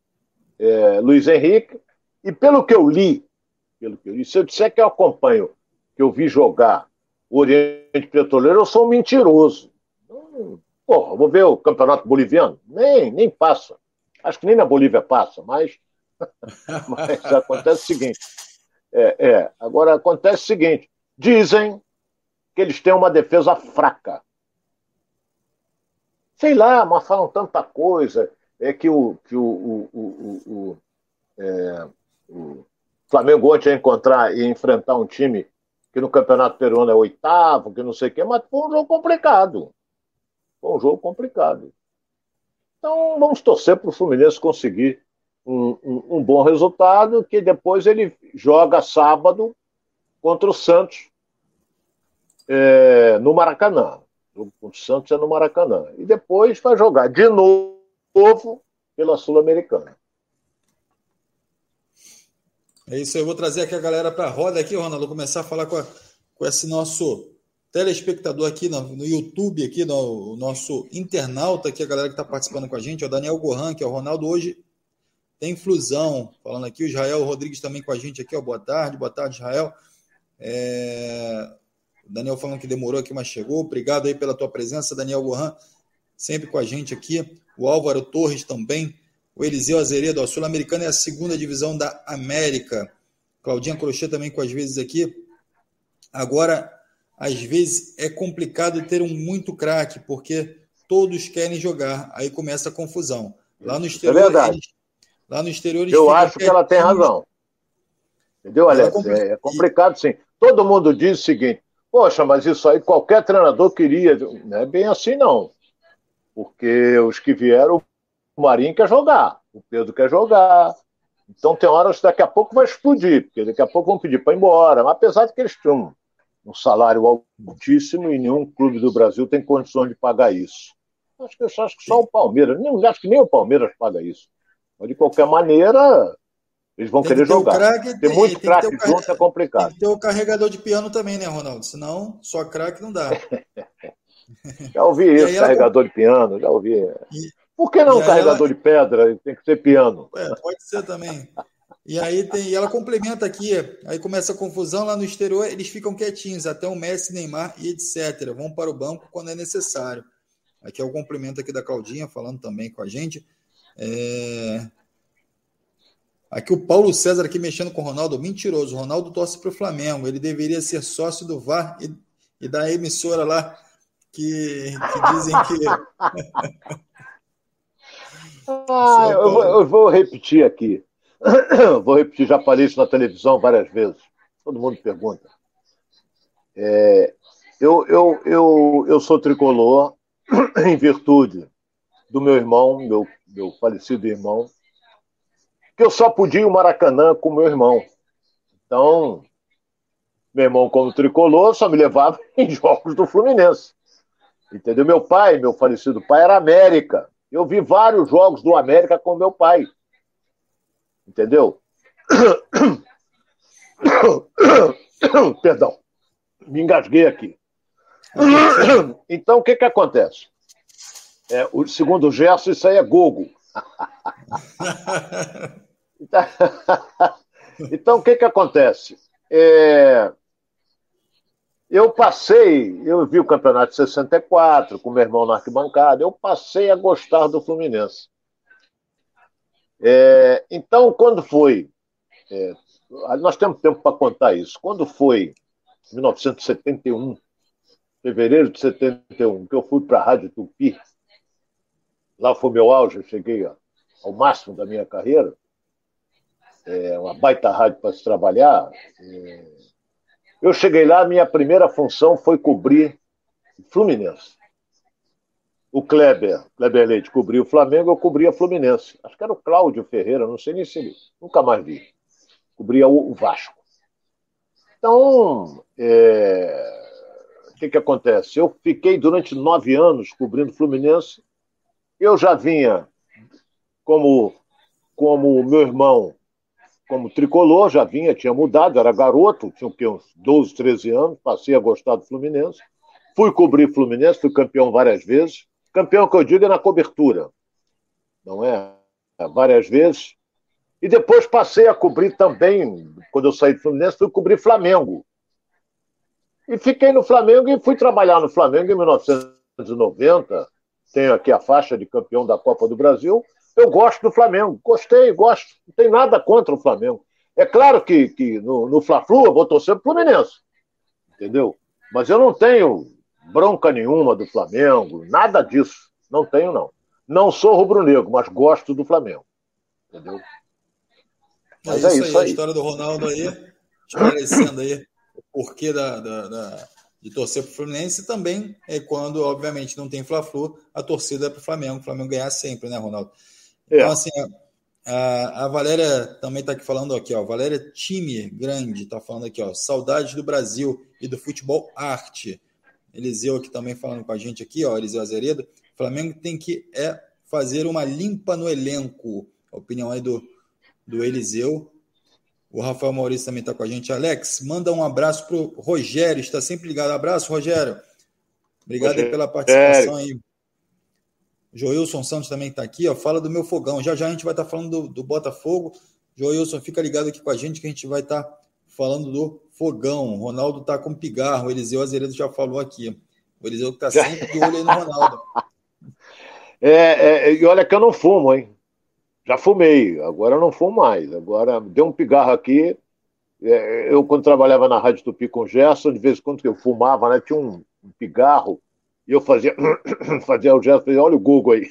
Speaker 2: é, Luiz Henrique. E pelo que eu li, pelo que eu li, se eu disser que eu acompanho, que eu vi jogar o Oriente Petroleiro, eu sou um mentiroso. Porra, vou ver o campeonato boliviano? Nem, nem passa. Acho que nem na Bolívia passa, mas, mas acontece o seguinte. É, é, agora acontece o seguinte: dizem que eles têm uma defesa fraca. Sei lá, mas falam tanta coisa. É que o, que o, o, o, o, é, o Flamengo ontem ia encontrar e enfrentar um time que no Campeonato Peruano é oitavo, que não sei o quê, mas foi um jogo complicado. Foi um jogo complicado. Então vamos torcer para o Fluminense conseguir um, um, um, bom resultado, que depois ele joga sábado contra o Santos é, no Maracanã. Jogo contra o Santos é no Maracanã. E depois vai jogar de novo pela Sul-Americana.
Speaker 1: É isso, eu vou trazer aqui a galera para a roda aqui, Ronaldo, começar a falar com, a, com esse nosso telespectador aqui no, no YouTube, aqui, no, o nosso internauta aqui, a galera que está participando com a gente, é o Daniel Gohan, que é o Ronaldo hoje tem Flusão, falando aqui, o Israel Rodrigues também com a gente aqui, ó, boa tarde, boa tarde, Israel. É... Daniel falando que demorou aqui, mas chegou. Obrigado aí pela tua presença, Daniel Gohan, sempre com a gente aqui. O Álvaro Torres também. O Eliseu Azeredo, a Sul-Americana é a segunda divisão da América. Claudinha Crochê também com as vezes aqui. Agora, às vezes é complicado ter um muito craque, porque todos querem jogar. Aí começa a confusão. Lá no exterior,
Speaker 2: é verdade. Eles,
Speaker 1: Lá no exterior.
Speaker 2: Eu acho que ela tem razão. Entendeu, Alex? É, é complicado, sim. Todo mundo diz o seguinte: poxa, mas isso aí qualquer treinador queria. Não é bem assim, não. Porque os que vieram, o Marinho quer jogar, o Pedro quer jogar. Então tem horas que daqui a pouco vai explodir, porque daqui a pouco vão pedir para ir embora. Mas apesar de que eles têm um salário altíssimo e nenhum clube do Brasil tem condições de pagar isso. Acho que, acho que só o Palmeiras, nem, acho que nem o Palmeiras paga isso. Mas, de qualquer maneira, eles vão querer jogar. Craque, tem, muito craque junto, é complicado. Tem
Speaker 1: que ter o carregador de piano também, né, Ronaldo? Senão, só craque não dá.
Speaker 2: já ouvi isso, carregador ela... de piano, já ouvi. E... Por que não carregador ela... de pedra? Tem que ter piano.
Speaker 1: É, pode ser também. E aí tem, e ela complementa aqui, aí começa a confusão lá no exterior, eles ficam quietinhos, até o Messi, Neymar e etc. Vão para o banco quando é necessário. Aqui é o complemento aqui da Claudinha, falando também com a gente. É... Aqui o Paulo César aqui mexendo com o Ronaldo, mentiroso. O Ronaldo torce para o Flamengo. Ele deveria ser sócio do VAR e, e da emissora lá que, que dizem que.
Speaker 2: ah, eu, vou, eu, vou, repetir aqui. vou repetir, já falei isso na televisão várias vezes. Todo mundo pergunta. É, eu, eu, eu, eu sou tricolor em virtude do meu irmão, meu, meu falecido irmão, que eu só podia o Maracanã com meu irmão. Então, meu irmão, como tricolor, só me levava em jogos do Fluminense. Entendeu? Meu pai, meu falecido pai, era América. Eu vi vários jogos do América com meu pai. Entendeu? Perdão, me engasguei aqui. Então, o que, que acontece? É, o segundo o Gerson, isso aí é Gogo. então, o que, que acontece? É, eu passei, eu vi o campeonato de 64 com meu irmão na arquibancada, eu passei a gostar do Fluminense. É, então, quando foi. É, nós temos tempo para contar isso. Quando foi 1971, fevereiro de 71, que eu fui para a Rádio Tupi, Lá foi meu auge, eu cheguei ao máximo da minha carreira. É uma baita rádio para se trabalhar. É... Eu cheguei lá, minha primeira função foi cobrir Fluminense. O Kleber, Kleber Leite cobriu o Flamengo, eu cobria Fluminense. Acho que era o Cláudio Ferreira, não sei nem se ele. Nunca mais vi. Cobria o, Vasco. Então, é... o que, que acontece? Eu fiquei durante nove anos cobrindo Fluminense eu já vinha como como meu irmão, como tricolor, já vinha, tinha mudado, era garoto, tinha que, uns 12, 13 anos, passei a gostar do Fluminense. Fui cobrir Fluminense, fui campeão várias vezes. Campeão que eu digo é na cobertura, não é? é? Várias vezes. E depois passei a cobrir também, quando eu saí do Fluminense, fui cobrir Flamengo. E fiquei no Flamengo e fui trabalhar no Flamengo em 1990, tenho aqui a faixa de campeão da Copa do Brasil. Eu gosto do Flamengo, gostei, gosto. Não tem nada contra o Flamengo. É claro que, que no, no Fla-Flu eu vou torcer pro Fluminense, entendeu? Mas eu não tenho bronca nenhuma do Flamengo, nada disso. Não tenho, não. Não sou rubro-negro, mas gosto do Flamengo, entendeu?
Speaker 1: Mas é, isso, é isso aí, aí, a história do Ronaldo aí, esclarecendo aí o porquê da, da, da de torcer para o Fluminense também é quando, obviamente, não tem Fla-Flu, a torcida é para o Flamengo, o Flamengo ganhar sempre, né, Ronaldo? É. Então, assim, a, a Valéria também está aqui falando aqui, ó, Valéria Time Grande está falando aqui, ó, saudades do Brasil e do futebol arte. Eliseu aqui também falando com a gente aqui, ó, Eliseu Azeredo, Flamengo tem que é fazer uma limpa no elenco. A opinião aí do, do Eliseu. O Rafael Maurício também está com a gente. Alex, manda um abraço para o Rogério, está sempre ligado. Abraço, Rogério. Obrigado Rogério. pela participação aí. Joilson Santos também está aqui, ó, fala do meu fogão. Já já a gente vai estar tá falando do, do Botafogo. Joilson, fica ligado aqui com a gente que a gente vai estar tá falando do fogão. Ronaldo está com pigarro, o Eliseu Azeredo já falou aqui. O Eliseu está sempre de olho aí no Ronaldo.
Speaker 2: É, é, e olha que eu não fumo, hein? Já fumei, agora eu não fumo mais. Agora deu um pigarro aqui. É, eu, quando trabalhava na Rádio Tupi com Gerson, de vez em quando eu fumava, né? Tinha um, um pigarro e eu fazia, fazia o gesto, olha o Google aí.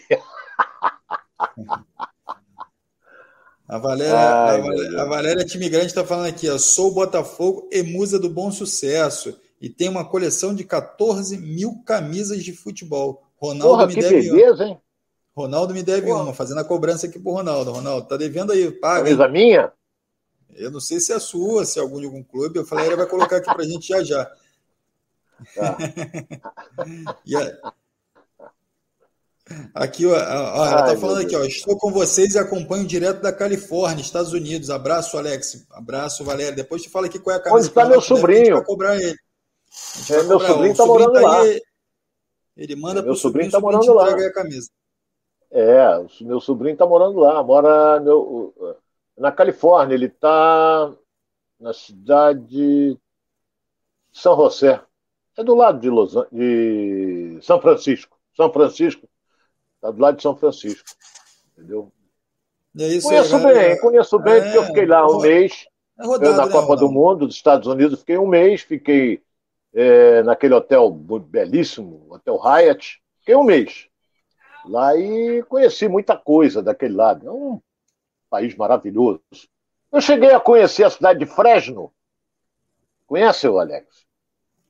Speaker 1: A Valéria, Ai, a, Valéria, a Valéria Time Grande está falando aqui, ó, sou Botafogo e musa do bom sucesso e tem uma coleção de 14 mil camisas de futebol. Ronaldo
Speaker 2: Porra, me deve beleza, hein?
Speaker 1: Ronaldo me deve Porra. uma, fazendo a cobrança aqui pro Ronaldo. Ronaldo, tá devendo aí, paga.
Speaker 2: Camisa minha?
Speaker 1: Eu não sei se é sua, se é algum de algum clube. Eu falei, ele vai colocar aqui pra gente já já. Aqui, ó, ó ela tá falando aqui, ó. Estou com vocês e acompanho direto da Califórnia, Estados Unidos. Abraço, Alex. Abraço, Valéria. Depois te fala aqui qual é a camisa.
Speaker 2: Onde está meu sobrinho? Vai
Speaker 1: cobrar ele.
Speaker 2: É, meu sobrinho está morando tá lá.
Speaker 1: Aí, ele manda é, meu sobrinho está morando lá. A camisa.
Speaker 2: É, o meu sobrinho está morando lá. Mora meu, na Califórnia. Ele está na cidade de São José. É do lado de, Los, de São Francisco. São Francisco. Está do lado de São Francisco. Entendeu? É isso conheço aí, bem, conheço bem, é, porque eu fiquei lá um mês. É na né, Copa do Mundo dos Estados Unidos, fiquei um mês, fiquei é, naquele hotel belíssimo, Hotel Hyatt, fiquei um mês. Lá e conheci muita coisa daquele lado. É um país maravilhoso. Eu cheguei a conhecer a cidade de Fresno. Conhece, o Alex?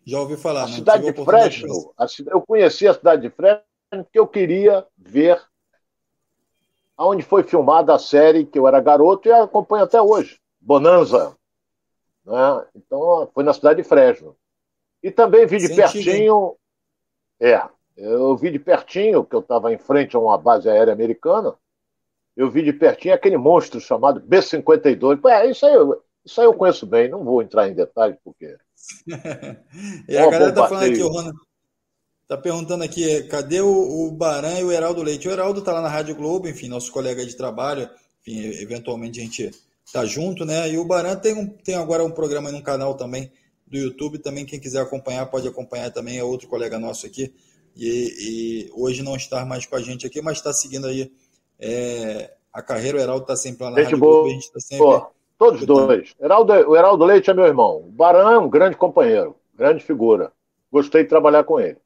Speaker 1: Já ouvi falar.
Speaker 2: A cidade de Fresno. Eu conheci a cidade de Fresno porque eu queria ver aonde foi filmada a série que eu era garoto e acompanho até hoje. Bonanza. Né? Então, foi na cidade de Fresno. E também vi de Sentido, pertinho. Hein? É, eu vi de pertinho, que eu estava em frente a uma base aérea americana. Eu vi de pertinho aquele monstro chamado B-52. É, isso aí, isso aí eu conheço bem, não vou entrar em detalhes, porque
Speaker 1: e a galera tá falando aqui, o Ronald, tá perguntando aqui, cadê o, o Baran e o Heraldo Leite? O Heraldo tá lá na Rádio Globo, enfim, nosso colega de trabalho, enfim, eventualmente a gente tá junto, né? E o Baran tem, um, tem agora um programa no canal também do YouTube, também quem quiser acompanhar pode acompanhar também, é outro colega nosso aqui, e, e hoje não está mais com a gente aqui, mas está seguindo aí é, a carreira, o Heraldo tá sempre lá na
Speaker 2: gente Rádio boa. Globo, a gente tá sempre... Todos dois. Heraldo, o Heraldo Leite é meu irmão. O Baran é um grande companheiro, grande figura. Gostei de trabalhar com ele.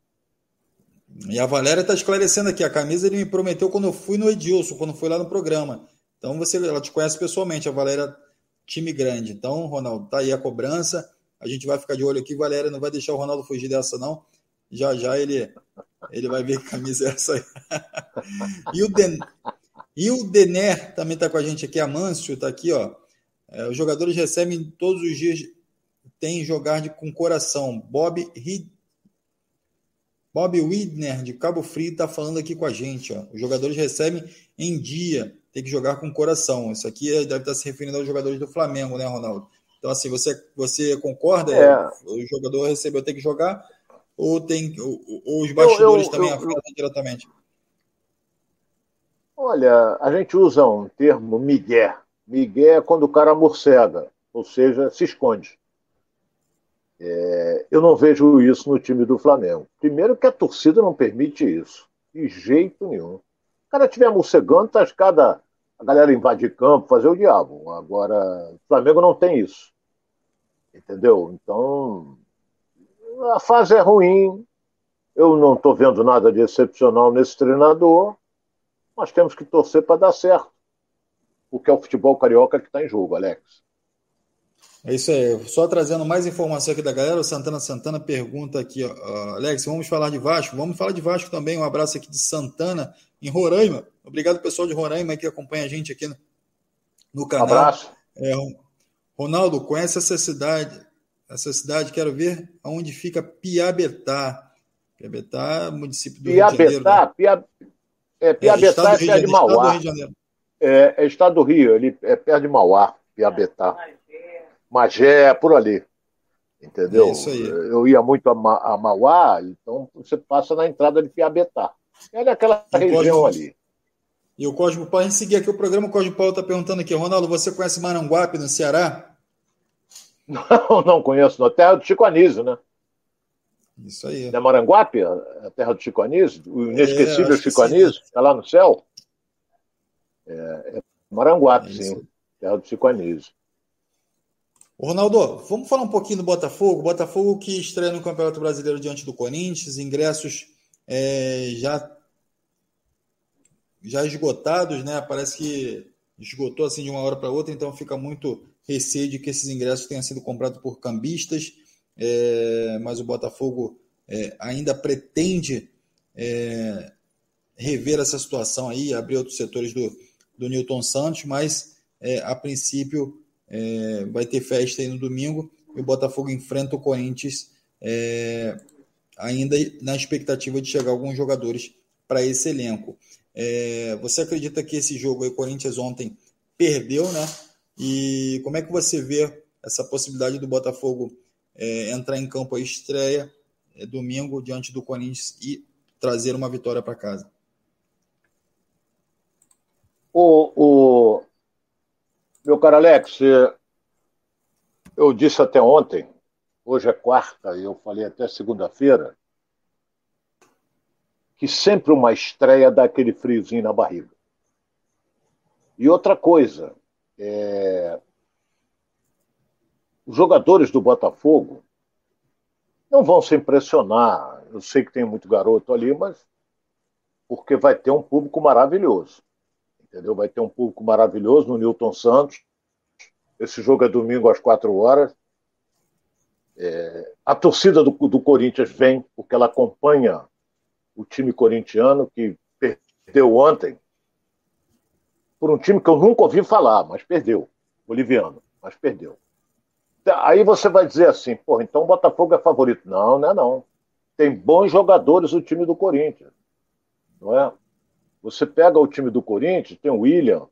Speaker 1: E a Valéria está esclarecendo aqui. A camisa ele me prometeu quando eu fui no Edilson, quando fui lá no programa. Então você, ela te conhece pessoalmente, a Valéria, time grande. Então, Ronaldo, tá aí a cobrança. A gente vai ficar de olho aqui. Valéria não vai deixar o Ronaldo fugir dessa, não. Já já ele, ele vai ver que camisa é essa aí. e, o Den, e o Dener também está com a gente aqui. A Mâncio está aqui, ó. É, os jogadores recebem todos os dias, tem jogar de, com coração. Bob Bob Widner, de Cabo Frio, está falando aqui com a gente. Ó. Os jogadores recebem em dia, tem que jogar com coração. Isso aqui é, deve estar se referindo aos jogadores do Flamengo, né, Ronaldo? Então, assim, você, você concorda? É. O jogador recebeu, tem que jogar? Ou, tem, ou, ou os bastidores eu, eu, também eu, afetam diretamente?
Speaker 2: Olha, a gente usa um termo migué Miguel é quando o cara morcega, ou seja, se esconde. É, eu não vejo isso no time do Flamengo. Primeiro que a torcida não permite isso, de jeito nenhum. O cara estiver morcegando, tá cada a galera invadir campo, fazer o diabo. Agora, o Flamengo não tem isso. Entendeu? Então, a fase é ruim. Eu não estou vendo nada de excepcional nesse treinador, mas temos que torcer para dar certo porque é o futebol carioca que está em jogo, Alex.
Speaker 1: É isso aí. Só trazendo mais informação aqui da galera, o Santana Santana pergunta aqui, ó, Alex, vamos falar de Vasco? Vamos falar de Vasco também. Um abraço aqui de Santana, em Roraima. Obrigado, pessoal de Roraima que acompanha a gente aqui no, no canal.
Speaker 2: Abraço.
Speaker 1: É, Ronaldo, conhece essa cidade? Essa cidade, quero ver aonde fica Piabetá. Piabetá, município do
Speaker 2: Piabetá, Rio de Janeiro. Né? Pia... É, Piabetá é, é de Mauá. É, é estado do Rio, ele é perto de Mauá, Piabetá. Magé, por ali. Entendeu? É isso aí. Eu ia muito a, Ma a Mauá, então você passa na entrada de Piabetá. É daquela e região Cosmo, ali.
Speaker 1: E o Cosmo Paulo, a gente seguir aqui o programa, o Cosmo Paulo está perguntando aqui, Ronaldo, você conhece Maranguape, no Ceará?
Speaker 2: Não, não conheço, na terra do Chico Anísio, né?
Speaker 1: Isso aí.
Speaker 2: É Maranguape, a terra do Chico Anísio? O inesquecível é, Chico Anísio, está lá no céu? É, é Maranguape, é sim, terra do Chico Anísio.
Speaker 1: Ronaldo, vamos falar um pouquinho do Botafogo. Botafogo que estreia no Campeonato Brasileiro diante do Corinthians, ingressos é, já já esgotados, né? Parece que esgotou assim de uma hora para outra, então fica muito receio de que esses ingressos tenham sido comprados por cambistas, é, mas o Botafogo é, ainda pretende é, rever essa situação aí, abrir outros setores do, do Newton Santos, mas é, a princípio é, vai ter festa aí no domingo e o Botafogo enfrenta o Corinthians é, ainda na expectativa de chegar alguns jogadores para esse elenco. É, você acredita que esse jogo aí, Corinthians ontem perdeu, né? E como é que você vê essa possibilidade do Botafogo é, entrar em campo a estreia é, domingo diante do Corinthians e trazer uma vitória para casa?
Speaker 2: O, o, meu caro Alex, eu disse até ontem, hoje é quarta e eu falei até segunda-feira, que sempre uma estreia dá aquele friozinho na barriga. E outra coisa, é... os jogadores do Botafogo não vão se impressionar. Eu sei que tem muito garoto ali, mas porque vai ter um público maravilhoso entendeu? Vai ter um público maravilhoso no Newton Santos. Esse jogo é domingo às quatro horas. É, a torcida do, do Corinthians vem porque ela acompanha o time corintiano que perdeu ontem por um time que eu nunca ouvi falar, mas perdeu. Boliviano, mas perdeu. Aí você vai dizer assim, porra, então o Botafogo é favorito. Não, não é não. Tem bons jogadores o time do Corinthians. Não é? Você pega o time do Corinthians, tem o William,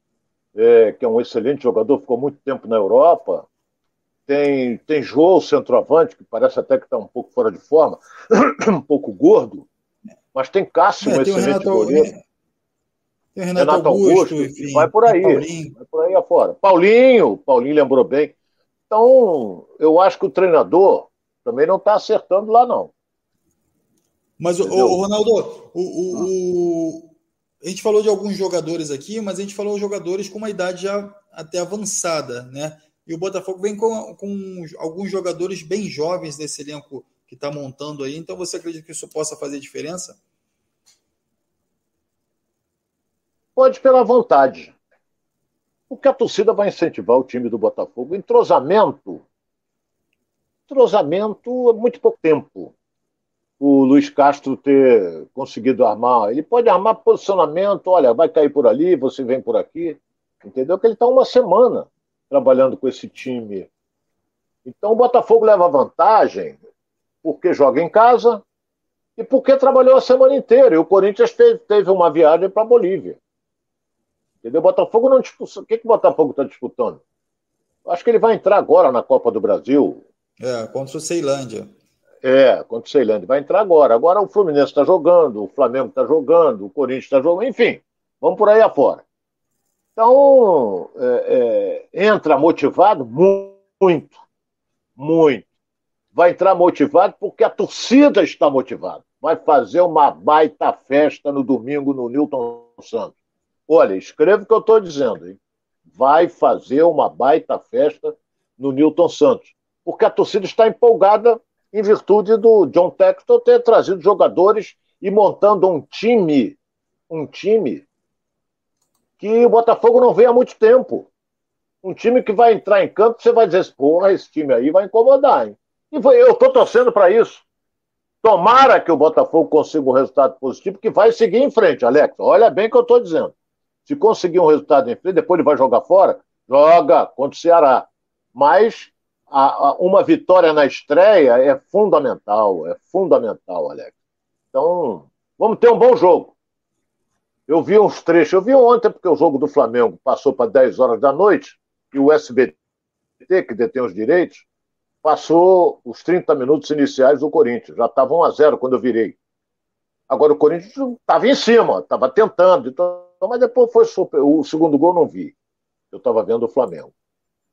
Speaker 2: é, que é um excelente jogador, ficou muito tempo na Europa. Tem, tem João, centroavante, que parece até que está um pouco fora de forma, um pouco gordo. Mas tem Cássio, é, um excelente Renato, goleiro.
Speaker 1: Tem Renato, Renato Augusto, Augusto
Speaker 2: enfim, vai por aí. Vai por aí afora. Paulinho, Paulinho lembrou bem. Então, eu acho que o treinador também não está acertando lá, não.
Speaker 1: Mas, o, o Ronaldo, o, o, a gente falou de alguns jogadores aqui, mas a gente falou de jogadores com uma idade já até avançada, né? E o Botafogo vem com, com alguns jogadores bem jovens desse elenco que está montando aí. Então você acredita que isso possa fazer diferença?
Speaker 2: Pode pela vontade. Porque a torcida vai incentivar o time do Botafogo. Entrosamento. Entrosamento é muito pouco tempo o Luiz Castro ter conseguido armar. Ele pode armar posicionamento, olha, vai cair por ali, você vem por aqui. Entendeu? Que ele está uma semana trabalhando com esse time. Então o Botafogo leva vantagem porque joga em casa e porque trabalhou a semana inteira. E o Corinthians teve, uma viagem para Bolívia. Entendeu? O Botafogo não disputa. O que, que o Botafogo está disputando? Acho que ele vai entrar agora na Copa do Brasil.
Speaker 1: É, contra o Ceilândia.
Speaker 2: É, contra o Ceilândia. Vai entrar agora. Agora o Fluminense está jogando, o Flamengo está jogando, o Corinthians está jogando, enfim, vamos por aí afora. Então, é, é, entra motivado muito, muito. Vai entrar motivado porque a torcida está motivada. Vai fazer uma baita festa no domingo no Newton Santos. Olha, escreva o que eu estou dizendo, hein? Vai fazer uma baita festa no Newton Santos. Porque a torcida está empolgada em virtude do John Textor ter trazido jogadores e montando um time, um time que o Botafogo não vê há muito tempo. Um time que vai entrar em campo, você vai dizer, porra, esse time aí vai incomodar, hein? E eu estou torcendo para isso. Tomara que o Botafogo consiga um resultado positivo, que vai seguir em frente, Alex. Olha bem o que eu estou dizendo. Se conseguir um resultado em frente, depois ele vai jogar fora, joga contra o Ceará. Mas a, a, uma vitória na estreia é fundamental, é fundamental, Alex. Então, vamos ter um bom jogo. Eu vi uns trechos, eu vi ontem, porque o jogo do Flamengo passou para 10 horas da noite, e o SBT, que detém os direitos, passou os 30 minutos iniciais do Corinthians. Já estava 1 a 0 quando eu virei. Agora o Corinthians estava em cima, estava tentando, então, mas depois foi super. O segundo gol não vi. Eu estava vendo o Flamengo.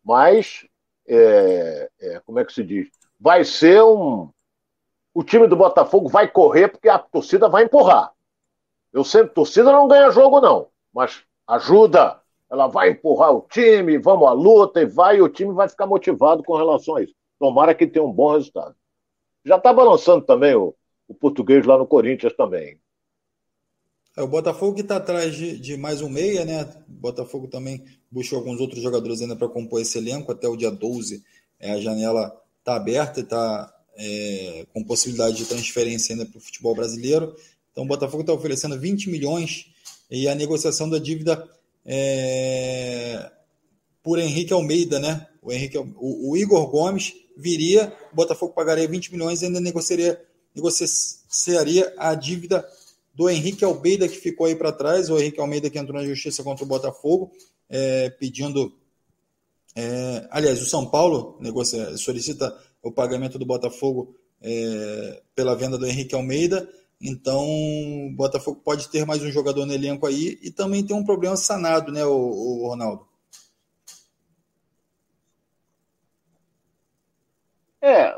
Speaker 2: Mas, é, é, como é que se diz? Vai ser um. O time do Botafogo vai correr porque a torcida vai empurrar. Eu sempre, torcida não ganha jogo, não, mas ajuda. Ela vai empurrar o time, vamos à luta e vai, e o time vai ficar motivado com relação a isso. Tomara que tenha um bom resultado. Já está balançando também o, o português lá no Corinthians também.
Speaker 1: É, o Botafogo que está atrás de, de, mais um meia, né? O Botafogo também buscou alguns outros jogadores ainda para compor esse elenco. Até o dia 12 é, a janela está aberta e está é, com possibilidade de transferência ainda para o futebol brasileiro. Então o Botafogo está oferecendo 20 milhões e a negociação da dívida é, por Henrique Almeida, né? O, Henrique, o, o, Igor Gomes viria, o Botafogo pagaria 20 milhões e ainda negociaria, negociaria a dívida do Henrique Almeida que ficou aí para trás, o Henrique Almeida que entrou na justiça contra o Botafogo, é, pedindo. É, aliás, o São Paulo negocia, solicita o pagamento do Botafogo é, pela venda do Henrique Almeida. Então, o Botafogo pode ter mais um jogador no elenco aí e também tem um problema sanado, né, o, o Ronaldo?
Speaker 2: É,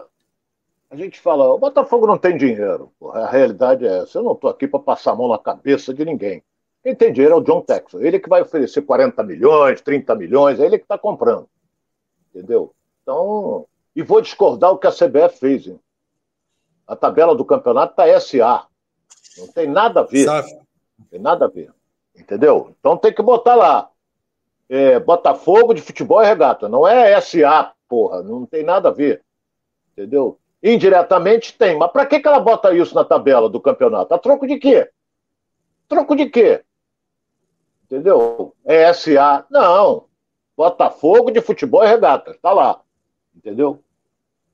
Speaker 2: a gente fala, o Botafogo não tem dinheiro. A realidade é essa. Eu não estou aqui para passar a mão na cabeça de ninguém. Quem tem dinheiro é o John Texas. Ele que vai oferecer 40 milhões, 30 milhões, é ele que está comprando. Entendeu? Então, e vou discordar o que a CBF fez. Hein? A tabela do campeonato está SA. Não tem nada a ver. Sabe. Não tem nada a ver. Entendeu? Então tem que botar lá. É, Botafogo de futebol e regata. Não é SA, porra. Não tem nada a ver. Entendeu? Indiretamente tem. Mas para que, que ela bota isso na tabela do campeonato? A troco de quê? Troco de quê? Entendeu? É SA. Não. Botafogo de futebol e regata. Está lá. Entendeu?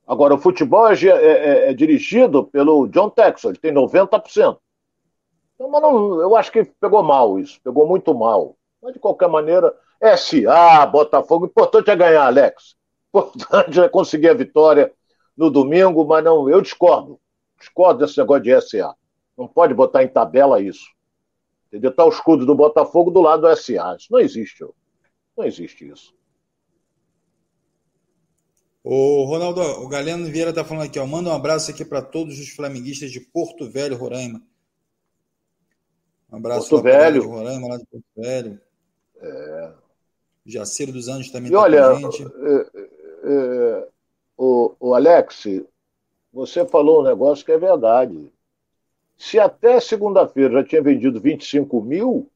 Speaker 2: Agora, o futebol é, é, é, é, dirigido pelo John Texel, ele tem 90%. Então, eu acho que pegou mal isso, pegou muito mal. Mas, de qualquer maneira, SA, Botafogo, o importante é ganhar, Alex. O importante é conseguir a vitória no domingo, mas não, eu discordo. Discordo desse negócio de SA. Não pode botar em tabela isso. Entendeu? Está o escudo do Botafogo do lado do SA. Isso não existe. Não existe isso.
Speaker 1: O Ronaldo, o Galeno Vieira está falando aqui, ó, manda um abraço aqui para todos os flamenguistas de Porto Velho, Roraima.
Speaker 2: Um abraço Porto Velho. De
Speaker 1: Roraima, lá de Porto Velho. É. Jaceiro dos Anjos também
Speaker 2: está com a gente. O, o Alex, você falou um negócio que é verdade. Se até segunda-feira já tinha vendido 25 mil,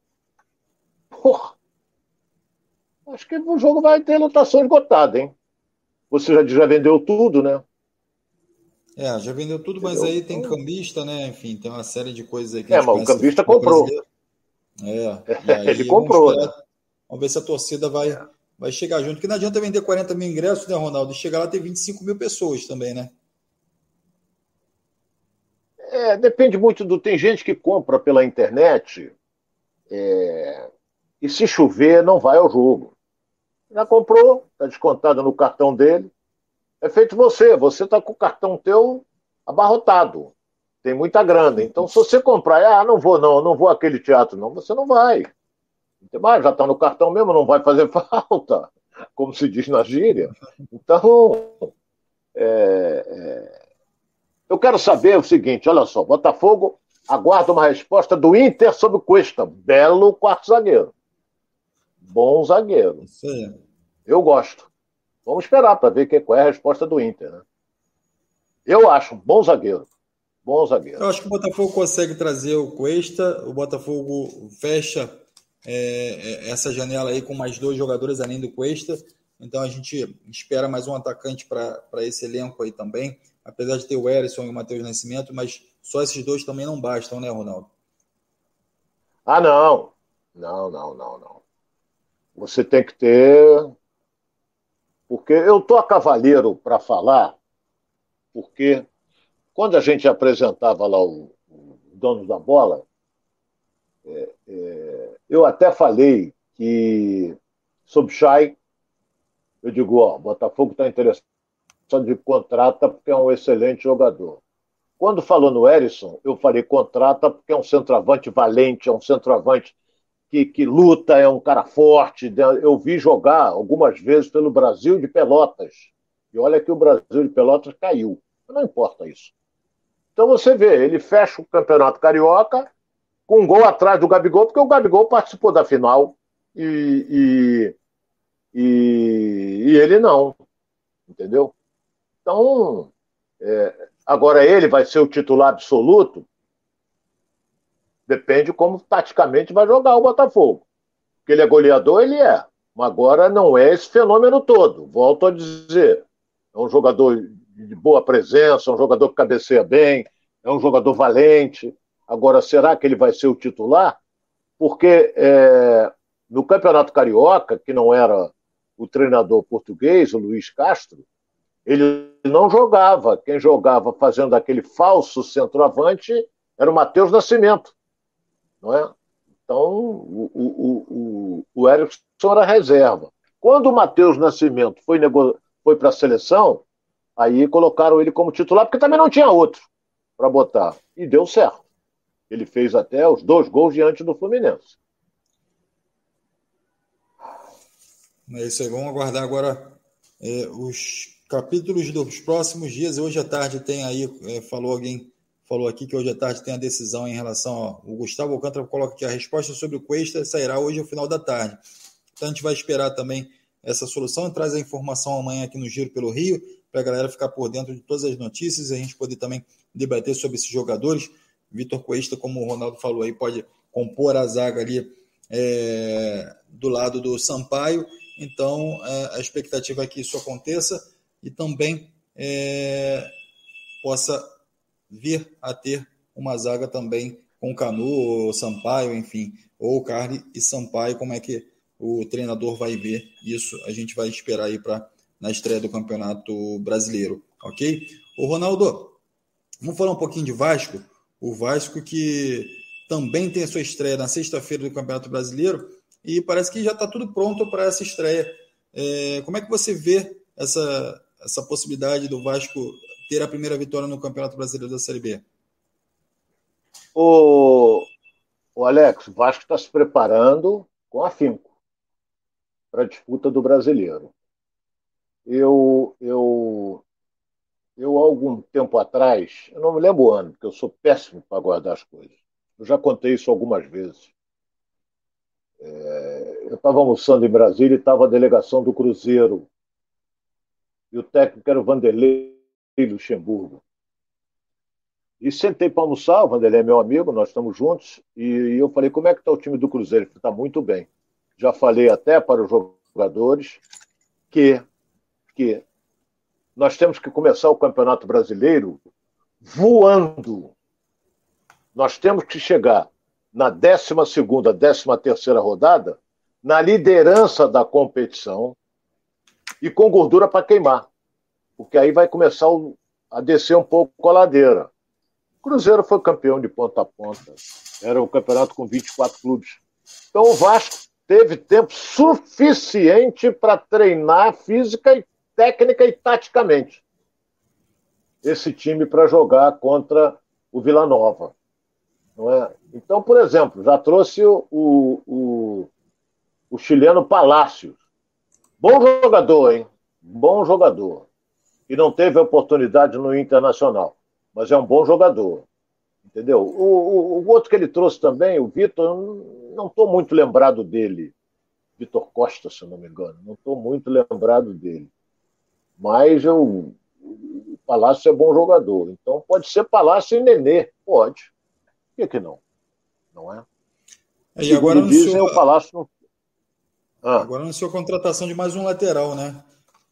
Speaker 2: porra, acho que o jogo vai ter lotação esgotada, hein? Você já, já vendeu tudo, né?
Speaker 1: É, já vendeu tudo, mas aí tem cambista, né? Enfim, tem uma série de coisas aí que
Speaker 2: É, mas o cambista comprou.
Speaker 1: É,
Speaker 2: aí, ele comprou.
Speaker 1: Vamos, esperar, né? vamos, ver se a torcida vai, é. Vai chegar junto. Porque não adianta vender 40 mil ingressos, né, Ronaldo? E chegar lá ter 25 mil pessoas também, né?
Speaker 2: É, depende muito do. Tem gente que compra pela internet é, e se chover não vai ao jogo já comprou, está descontado no cartão dele. É feito você, você está com o cartão teu abarrotado. Tem muita grana. Então, se você comprar, ah, não vou não, não vou aquele teatro, não, você não vai. Mas já está no cartão mesmo, não vai fazer falta, como se diz na gíria. Então, é, é... eu quero saber o seguinte: olha só, Botafogo aguarda uma resposta do Inter sobre o Cuesta. Belo quarto zagueiro. Bom zagueiro. Eu gosto. Vamos esperar para ver que, qual é a resposta do Inter. Né? Eu acho um bom zagueiro. Bom zagueiro.
Speaker 1: Eu acho que o Botafogo consegue trazer o Cuesta. O Botafogo fecha é, é, essa janela aí com mais dois jogadores além do Cuesta. Então a gente espera mais um atacante para esse elenco aí também. Apesar de ter o Erisson e o Matheus Nascimento, mas só esses dois também não bastam, né, Ronaldo?
Speaker 2: Ah, não. Não, não, não, não. Você tem que ter porque eu estou a cavaleiro para falar, porque quando a gente apresentava lá o, o dono da bola, é, é, eu até falei que sobre Chay, eu digo, ó, Botafogo está interessado de contrata porque é um excelente jogador. Quando falou no Erisson, eu falei contrata porque é um centroavante valente, é um centroavante que, que luta, é um cara forte. Eu vi jogar algumas vezes pelo Brasil de Pelotas. E olha que o Brasil de Pelotas caiu. Não importa isso. Então você vê, ele fecha o Campeonato Carioca um gol atrás do Gabigol, porque o Gabigol participou da final e, e, e, e ele não. Entendeu? Então, é, agora ele vai ser o titular absoluto? Depende como taticamente vai jogar o Botafogo. Porque ele é goleador, ele é. Mas agora não é esse fenômeno todo. Volto a dizer. É um jogador de boa presença, um jogador que cabeceia bem, é um jogador valente. Agora, será que ele vai ser o titular? Porque é, no Campeonato Carioca, que não era o treinador português, o Luiz Castro, ele não jogava. Quem jogava fazendo aquele falso centroavante era o Matheus Nascimento. Não é? Então, o, o, o, o Erickson era reserva. Quando o Matheus Nascimento foi, foi para a seleção, aí colocaram ele como titular, porque também não tinha outro para botar. E deu certo. Ele fez até os dois gols diante do Fluminense.
Speaker 1: É isso aí. Vamos aguardar agora é, os capítulos dos próximos dias. Hoje à tarde tem aí, é, falou alguém, falou aqui que hoje à tarde tem a decisão em relação ao Gustavo Alcântara coloca que a resposta sobre o Cuesta sairá hoje ao final da tarde. Então a gente vai esperar também essa solução e traz a informação amanhã aqui no Giro pelo Rio, para a galera ficar por dentro de todas as notícias e a gente poder também debater sobre esses jogadores. Vitor Cuesta, como o Ronaldo falou aí, pode compor a zaga ali é, do lado do Sampaio. Então, é, a expectativa é que isso aconteça e também é, possa vir a ter uma zaga também com Canu, Sampaio, enfim, ou Carly e Sampaio, como é que o treinador vai ver isso, a gente vai esperar aí para na estreia do Campeonato Brasileiro, ok? O Ronaldo, vamos falar um pouquinho de Vasco, o Vasco que também tem a sua estreia na sexta-feira do Campeonato Brasileiro e parece que já está tudo pronto para essa estreia. É, como é que você vê essa, essa possibilidade do Vasco ter a primeira vitória no Campeonato Brasileiro da Série B?
Speaker 2: O, o Alex, o Vasco está se preparando com afinco para a disputa do Brasileiro. Eu, eu, eu, algum tempo atrás, eu não me lembro o ano, porque eu sou péssimo para guardar as coisas. Eu já contei isso algumas vezes. É, eu estava almoçando em Brasília e estava a delegação do Cruzeiro e o técnico era o Vanderlei Luxemburgo. E sentei para almoçar, o Vanderlei é meu amigo, nós estamos juntos, e eu falei, como é que está o time do Cruzeiro? Ele está muito bem. Já falei até para os jogadores que, que nós temos que começar o Campeonato Brasileiro voando. Nós temos que chegar na 12 ª 13 terceira rodada na liderança da competição, e com gordura para queimar, porque aí vai começar a descer um pouco a ladeira. O Cruzeiro foi campeão de ponta a ponta, era um campeonato com 24 clubes. Então o Vasco teve tempo suficiente para treinar física e técnica e taticamente esse time para jogar contra o Vila Nova. Não é? Então, por exemplo, já trouxe o, o, o chileno Palácios, Bom jogador, hein? Bom jogador. E não teve oportunidade no Internacional, mas é um bom jogador. Entendeu? O, o, o outro que ele trouxe também, o Vitor, não estou muito lembrado dele. Vitor Costa, se não me engano. Não estou muito lembrado dele. Mas eu, o Palácio é bom jogador. Então pode ser Palácio e Nenê. Pode. Por que, que não? Não é?
Speaker 1: E agora
Speaker 2: dizem, senhor... o Palácio não
Speaker 1: ah. Agora anunciou a contratação de mais um lateral, né?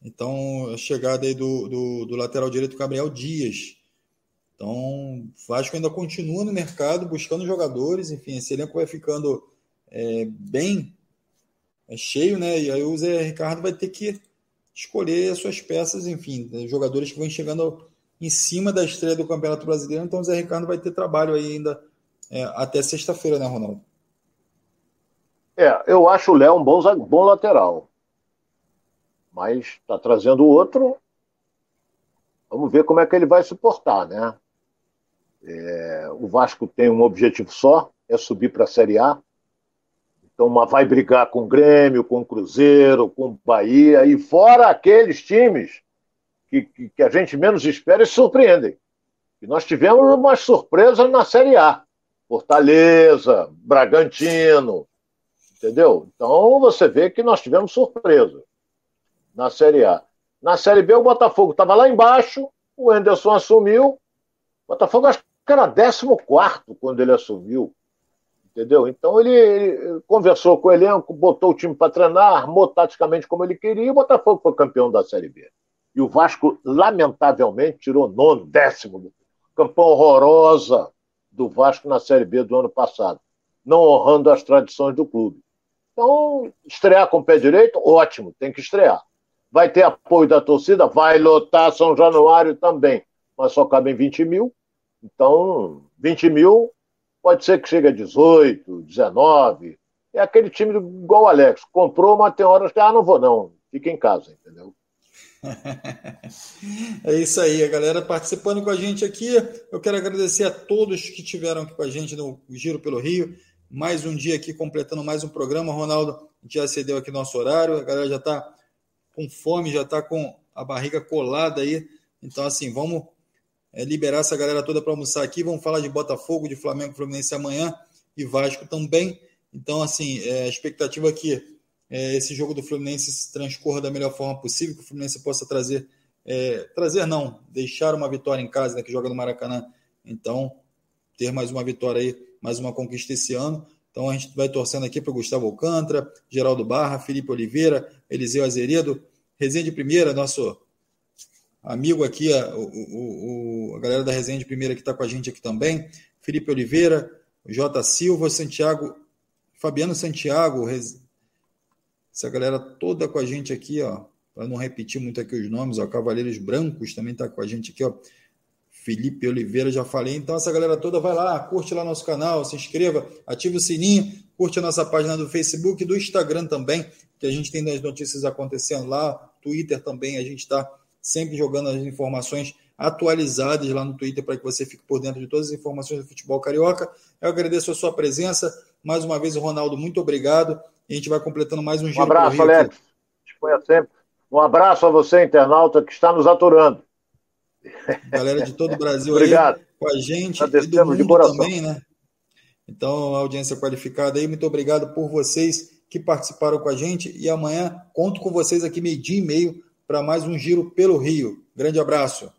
Speaker 1: Então, a chegada aí do, do, do lateral direito Gabriel Dias. Então, o Vasco ainda continua no mercado buscando jogadores, enfim, esse elenco vai ficando é, bem é, cheio, né? E aí o Zé Ricardo vai ter que escolher as suas peças, enfim, né? jogadores que vão chegando em cima da estreia do Campeonato Brasileiro, então o Zé Ricardo vai ter trabalho ainda é, até sexta-feira, né, Ronaldo?
Speaker 2: É, eu acho o Léo um bom, bom lateral. Mas está trazendo outro. Vamos ver como é que ele vai suportar, né? É, o Vasco tem um objetivo só, é subir para a Série A. Então, uma vai brigar com o Grêmio, com o Cruzeiro, com o Bahia, e fora aqueles times que, que, que a gente menos espera e surpreendem. E nós tivemos umas surpresas na Série A. Fortaleza, Bragantino, entendeu? Então você vê que nós tivemos surpresa na Série A. Na Série B, o Botafogo estava lá embaixo, o Anderson assumiu. O Botafogo acho que era 14 quando ele assumiu. Entendeu? Então ele, ele, conversou com o elenco, botou o time para treinar, armou taticamente como ele queria, e o Botafogo foi campeão da Série B. E o Vasco, lamentavelmente, tirou nono, décimo. Campanha horrorosa do Vasco na Série B do ano passado, não honrando as tradições do clube. Então, estrear com o pé direito, ótimo, tem que estrear. Vai ter apoio da torcida? Vai lotar São Januário também, mas só cabem 20 mil. Então, 20 mil pode ser que chegue a 18, 19. É aquele time igual o Alex. Comprou, mas tem horas que, ah, não vou não, fica em casa, entendeu?
Speaker 1: é isso aí, a galera participando com a gente aqui. Eu quero agradecer a todos que tiveram aqui com a gente no Giro pelo Rio. Mais um dia aqui completando mais um programa. Ronaldo, já cedeu aqui nosso horário. A galera já está com fome, já está com a barriga colada aí. Então, assim, vamos é, liberar essa galera toda para almoçar aqui. Vamos falar de Botafogo, de Flamengo, Fluminense amanhã e Vasco também. Então, assim, é, a expectativa aqui é, esse jogo do Fluminense transcorra da melhor forma possível, que o Fluminense possa trazer, é, trazer não, deixar uma vitória em casa, né, que joga no Maracanã. Então, ter mais uma vitória aí, mais uma conquista esse ano. Então a gente vai torcendo aqui para Gustavo Alcântara, Geraldo Barra, Felipe Oliveira, Eliseu Azeredo, Resenha de Primeira, nosso amigo aqui, a, o, o, a galera da Resenha de Primeira que está com a gente aqui também, Felipe Oliveira, J. Silva, Santiago, Fabiano Santiago, essa galera toda com a gente aqui, ó, para não repetir muito aqui os nomes, ó, Cavaleiros Brancos também está com a gente aqui, ó. Felipe Oliveira, já falei. Então, essa galera toda vai lá, curte lá nosso canal, se inscreva, ative o sininho, curte a nossa página do Facebook e do Instagram também, que a gente tem as notícias acontecendo lá, Twitter também, a gente está sempre jogando as informações atualizadas lá no Twitter para que você fique por dentro de todas as informações do futebol carioca. Eu agradeço a sua presença. Mais uma vez, Ronaldo, muito obrigado. E a gente vai completando mais um giro.
Speaker 2: Um abraço, Alex. Disponha sempre. Um abraço a você, internauta, que está nos aturando.
Speaker 1: Galera de todo o Brasil Obrigado. aí com a gente e do mundo também, né? Então, audiência qualificada aí, muito obrigado por vocês que participaram com a gente e amanhã conto com vocês aqui meio dia e meio para mais um giro pelo Rio. Grande abraço.